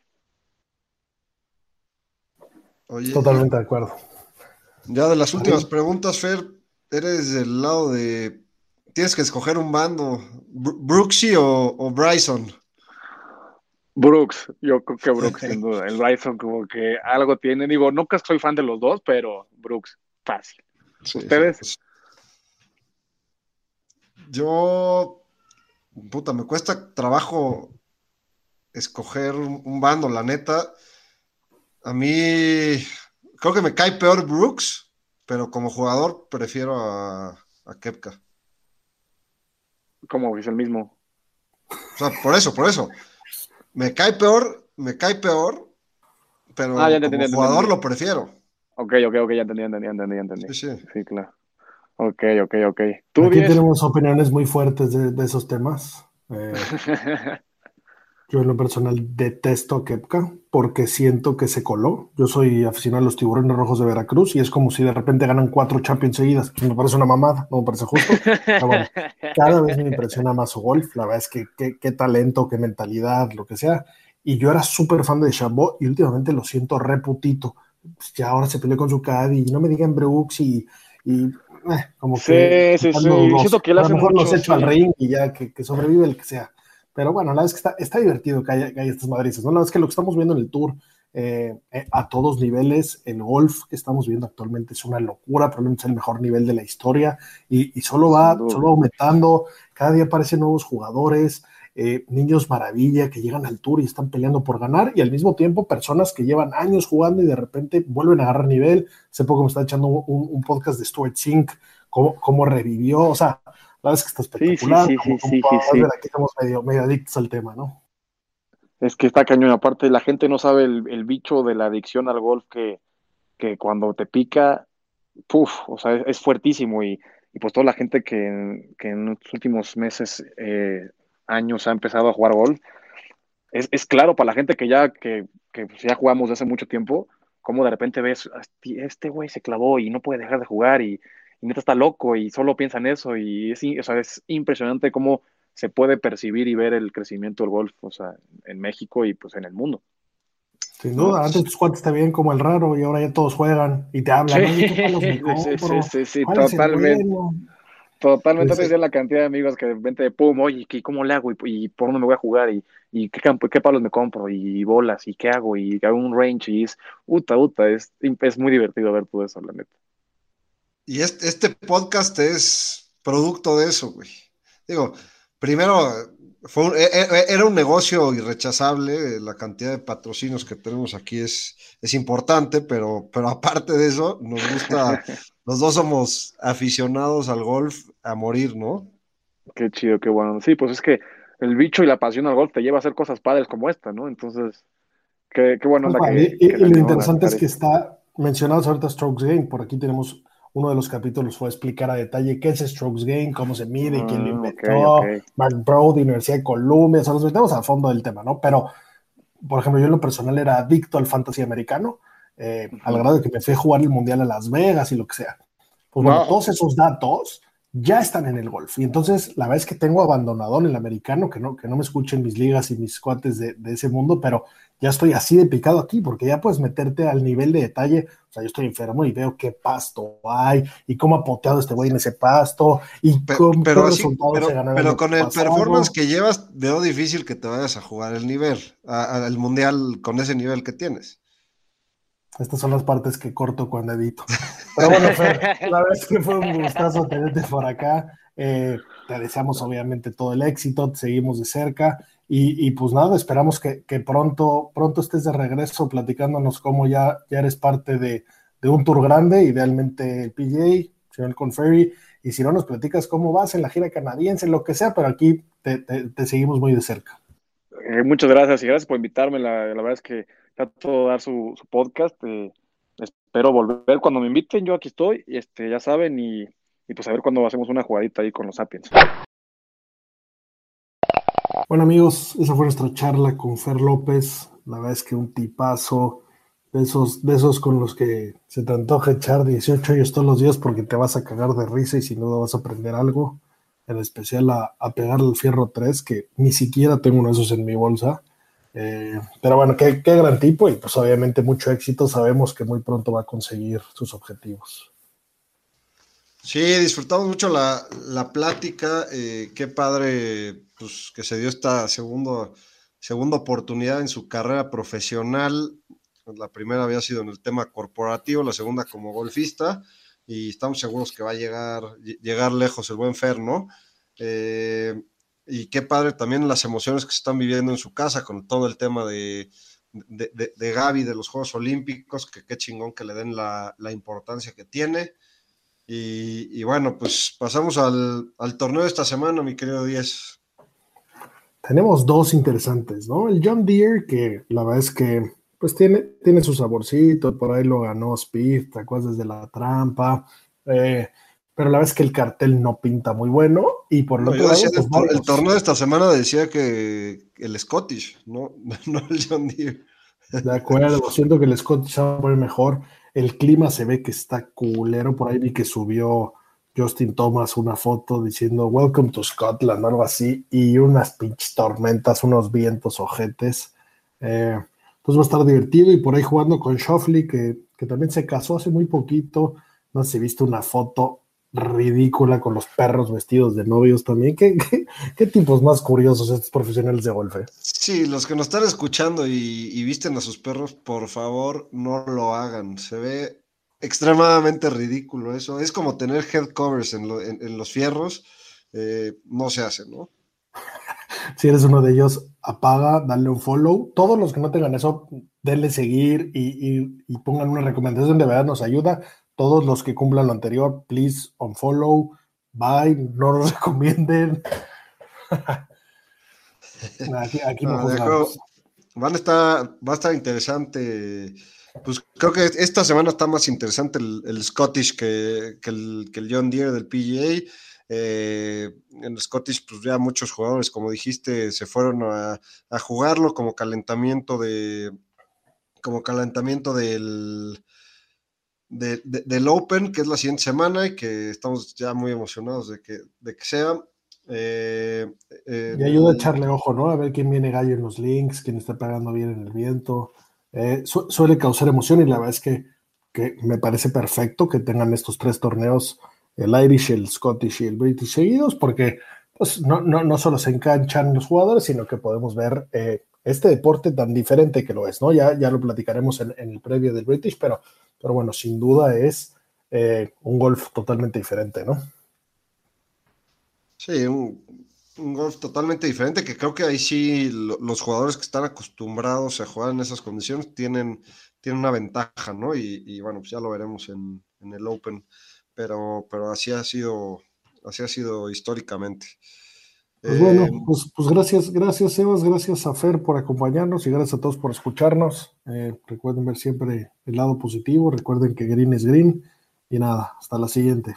Totalmente de acuerdo. Ya de las últimas preguntas, Fer, eres del lado de. Tienes que escoger un bando, Brooksy o, Bryson. Brooks, yo creo que Brooks, sin duda. El Bryson, como que algo tiene. Digo, nunca soy fan de los dos, pero Brooks, fácil. ¿Ustedes? Pues. Yo, puta, me cuesta trabajo escoger un bando, la neta. A mí creo que me cae peor Brooks, pero como jugador prefiero a, a Kepka. Como es el mismo. O sea, por eso, por eso. Me cae peor, me cae peor, pero ah, como jugador lo prefiero. Ok, ok, ok, ya entendí, entendí, entendí, entendí. Sí, sí. Sí, claro. Ok, ok, ok. ¿Tú Aquí tenemos opiniones muy fuertes de, de esos temas. Eh, Yo en lo personal detesto a Kepka porque siento que se coló. Yo soy aficionado a los tiburones rojos de Veracruz y es como si de repente ganan cuatro Champions seguidas. me parece una mamada, no me parece justo. cada vez me impresiona más su golf. La verdad es que qué, talento, qué mentalidad, lo que sea. Y yo era súper fan de Chabot y últimamente lo siento reputito. Pues ya ahora se peleó con su caddy y no me digan Brooks y, y eh, como que. Sí, sí, sí. Siento que a lo mejor los echo al ring y ya que, que sobrevive el que sea. Pero bueno, la verdad es que está, está divertido que haya, estas madrizas, ¿no? La es que lo que estamos viendo en el tour eh, eh, a todos niveles. El golf que estamos viendo actualmente es una locura, probablemente es el mejor nivel de la historia y, solo va, solo aumentando. Cada día aparecen nuevos jugadores, eh, niños maravilla que llegan al tour y están peleando por ganar y al mismo tiempo personas que llevan años jugando y de repente vuelven a agarrar nivel. Hace poco me está echando un, podcast de Stuart Sink, cómo, cómo, revivió, o sea, la verdad es que está espectacular. Sí, sí, sí, sí, Aquí estamos medio, medio adictos al tema, ¿no? Es que está cañón. Aparte, la gente no sabe el, bicho de la adicción al golf que, que cuando te pica, puff, o sea, es, fuertísimo. Y, y, pues toda la gente que, que en los últimos meses, eh, años ha empezado a jugar golf, es, es, claro para la gente que ya, que, que pues ya jugamos desde hace mucho tiempo, como de repente ves, este güey se clavó y no puede dejar de jugar y, y neta está loco y solo piensa en eso. Y es, o sea, es impresionante cómo se puede percibir y ver el crecimiento del golf, o sea, en México y pues en el mundo. Sin duda, antes tus cuates te bien como el raro y ahora ya todos juegan y te hablan. Sí, sí, sí, sí, totalmente. Totalmente te la cantidad de amigos que de repente, pum, oye, ¿cómo le hago? ¿Y, por dónde me voy a jugar? ¿Y, y qué, campo, qué palos me compro? ¿Y bolas? ¿Y qué hago? ¿Y hago un range? Y es, uta, uta, es, es muy divertido ver todo eso, la neta. Y este, este podcast es producto de eso, güey. Digo, primero, fue e, e, e, era un negocio irrechazable, la cantidad de patrocinios que tenemos aquí es, es importante, pero, pero aparte de eso, nos gusta, los dos somos aficionados al golf a morir, ¿no? Qué chido, qué bueno. Sí, pues es que el bicho y la pasión al golf te lleva a hacer cosas padres como esta, ¿no? Entonces, qué, qué bueno. que, y, lo interesante es que está mencionado ahorita Strokes Game, por aquí tenemos uno de los capítulos fue explicar a detalle qué es Strokes Game, cómo se mide, y quién lo ah, inventó, Mark Brody, Universidad de Columbia, o sea, nos metemos al fondo del tema, ¿no? Pero, por ejemplo, yo en lo personal era adicto al fantasy americano, eh, al grado de que me fui a jugar el Mundial a Las Vegas y lo que sea. Pues bueno, todos esos datos ya están en el golf. Y entonces, la verdad es que tengo abandonado en el americano, que no, que no me escuchen mis ligas y mis cuates de, de, ese mundo, pero ya estoy así de picado aquí, porque ya puedes meterte al nivel de detalle. O sea, yo estoy enfermo y veo qué pasto hay y cómo ha poteado este güey en ese pasto y pero, cómo pero, pero, con el performance que llevas, veo difícil que te vayas a jugar el nivel, al mundial con ese nivel que tienes. Estas son las partes que corto cuando edito. Pero bueno, Fer, la verdad es que fue un gustazo tenerte por acá. Eh, te deseamos obviamente todo el éxito, te seguimos de cerca y, pues nada, esperamos que, pronto, pronto estés de regreso platicándonos cómo ya, ya eres parte de, un tour grande, idealmente el PJ, señor Conferry, y si no nos platicas cómo vas en la gira canadiense, lo que sea, pero aquí te, seguimos muy de cerca. Eh, muchas gracias y gracias por invitarme. La, la verdad es que trato de dar su, podcast. Eh, espero volver cuando me inviten. Yo aquí estoy, este, ya saben, y, y pues a ver cuando hacemos una jugadita ahí con los Sapiens. Bueno, amigos, esa fue nuestra charla con Fer López. La verdad es que un tipazo de esos, de esos con los que se te antoja echar 18 años todos los días porque te vas a cagar de risa y sin duda vas a aprender algo. En especial a, a pegarle el fierro 3, que ni siquiera tengo uno de esos en mi bolsa. Eh, pero bueno, qué, qué, gran tipo y pues obviamente mucho éxito. Sabemos que muy pronto va a conseguir sus objetivos. Sí, disfrutamos mucho la, la plática. Eh, qué padre pues, que se dio esta segundo, segunda oportunidad en su carrera profesional. La primera había sido en el tema corporativo, la segunda como golfista. Y estamos seguros que va a llegar, llegar lejos el buen Fer, ¿no? Eh, y qué padre también las emociones que se están viviendo en su casa con todo el tema de, de, de, Gaby, de los Juegos Olímpicos, que qué chingón que le den la, importancia que tiene. Y, bueno, pues pasamos al, torneo de esta semana, mi querido Díez. Tenemos dos interesantes, ¿no? El John Deere, que la verdad es que pues tiene, tiene su saborcito, por ahí lo ganó Speed, ¿te acuerdas desde la trampa? Eh, pero la verdad es que el cartel no pinta muy bueno. Y por lo tanto, pues, el, torneo de esta semana decía que el Scottish, no, no el John Deere. De acuerdo, siento que el Scottish va a mejor. El clima se ve que está culero. Por ahí vi que subió Justin Thomas una foto diciendo Welcome to Scotland, algo así, y unas pinches tormentas, unos vientos ojetes. Eh, pues va a estar divertido. Y por ahí jugando con Shoffley, que, que también se casó hace muy poquito. No sé si viste una foto ridícula con los perros vestidos de novios también. ¿Qué, qué, tipos más curiosos estos profesionales de golf? Eh? Sí, los que nos están escuchando y, visten a sus perros, por favor, no lo hagan. Se ve extremadamente ridículo eso. Es como tener head covers en, en, los fierros. Eh, no se hace, ¿no? Si eres uno de ellos, apaga, dale un follow. Todos los que no tengan eso, denle seguir y, y pongan una recomendación, de verdad nos ayuda todos los que cumplan lo anterior, please unfollow, bye, no lo recomienden. aquí, no, van a estar, va a estar interesante. Pues creo que esta semana está más interesante el, Scottish que, el, John Deere del PGA. Eh, en Scottish, pues ya muchos jugadores, como dijiste, se fueron a, a jugarlo como calentamiento de como calentamiento del, del Open, que es la siguiente semana y que estamos ya muy emocionados de que, de que sea. Eh, eh, y ayuda a echarle ojo, ¿no? A ver quién viene gallo en los links, quién está pegando bien en el viento. Eh, suele causar emoción y la verdad es que, que, me parece perfecto que tengan estos tres torneos, el Irish, el Scottish y el British seguidos, porque pues, no, no, no solo se enganchan los jugadores, sino que podemos ver este deporte tan diferente que lo es, ¿no? Ya, ya lo platicaremos en, en el previo del British, pero pero bueno, sin duda es eh, un golf totalmente diferente, ¿no? Sí, un, golf totalmente diferente que creo que ahí sí los jugadores que están acostumbrados a jugar en esas condiciones tienen, tienen una ventaja, ¿no? Y, bueno, pues ya lo veremos en, en, el Open, pero, pero así ha sido, así ha sido históricamente. Pues bueno, eh, pues, pues, gracias, gracias Sebas, gracias a Fer por acompañarnos y gracias a todos por escucharnos. Eh, recuerden ver siempre el lado positivo, recuerden que green es green y nada, hasta la siguiente.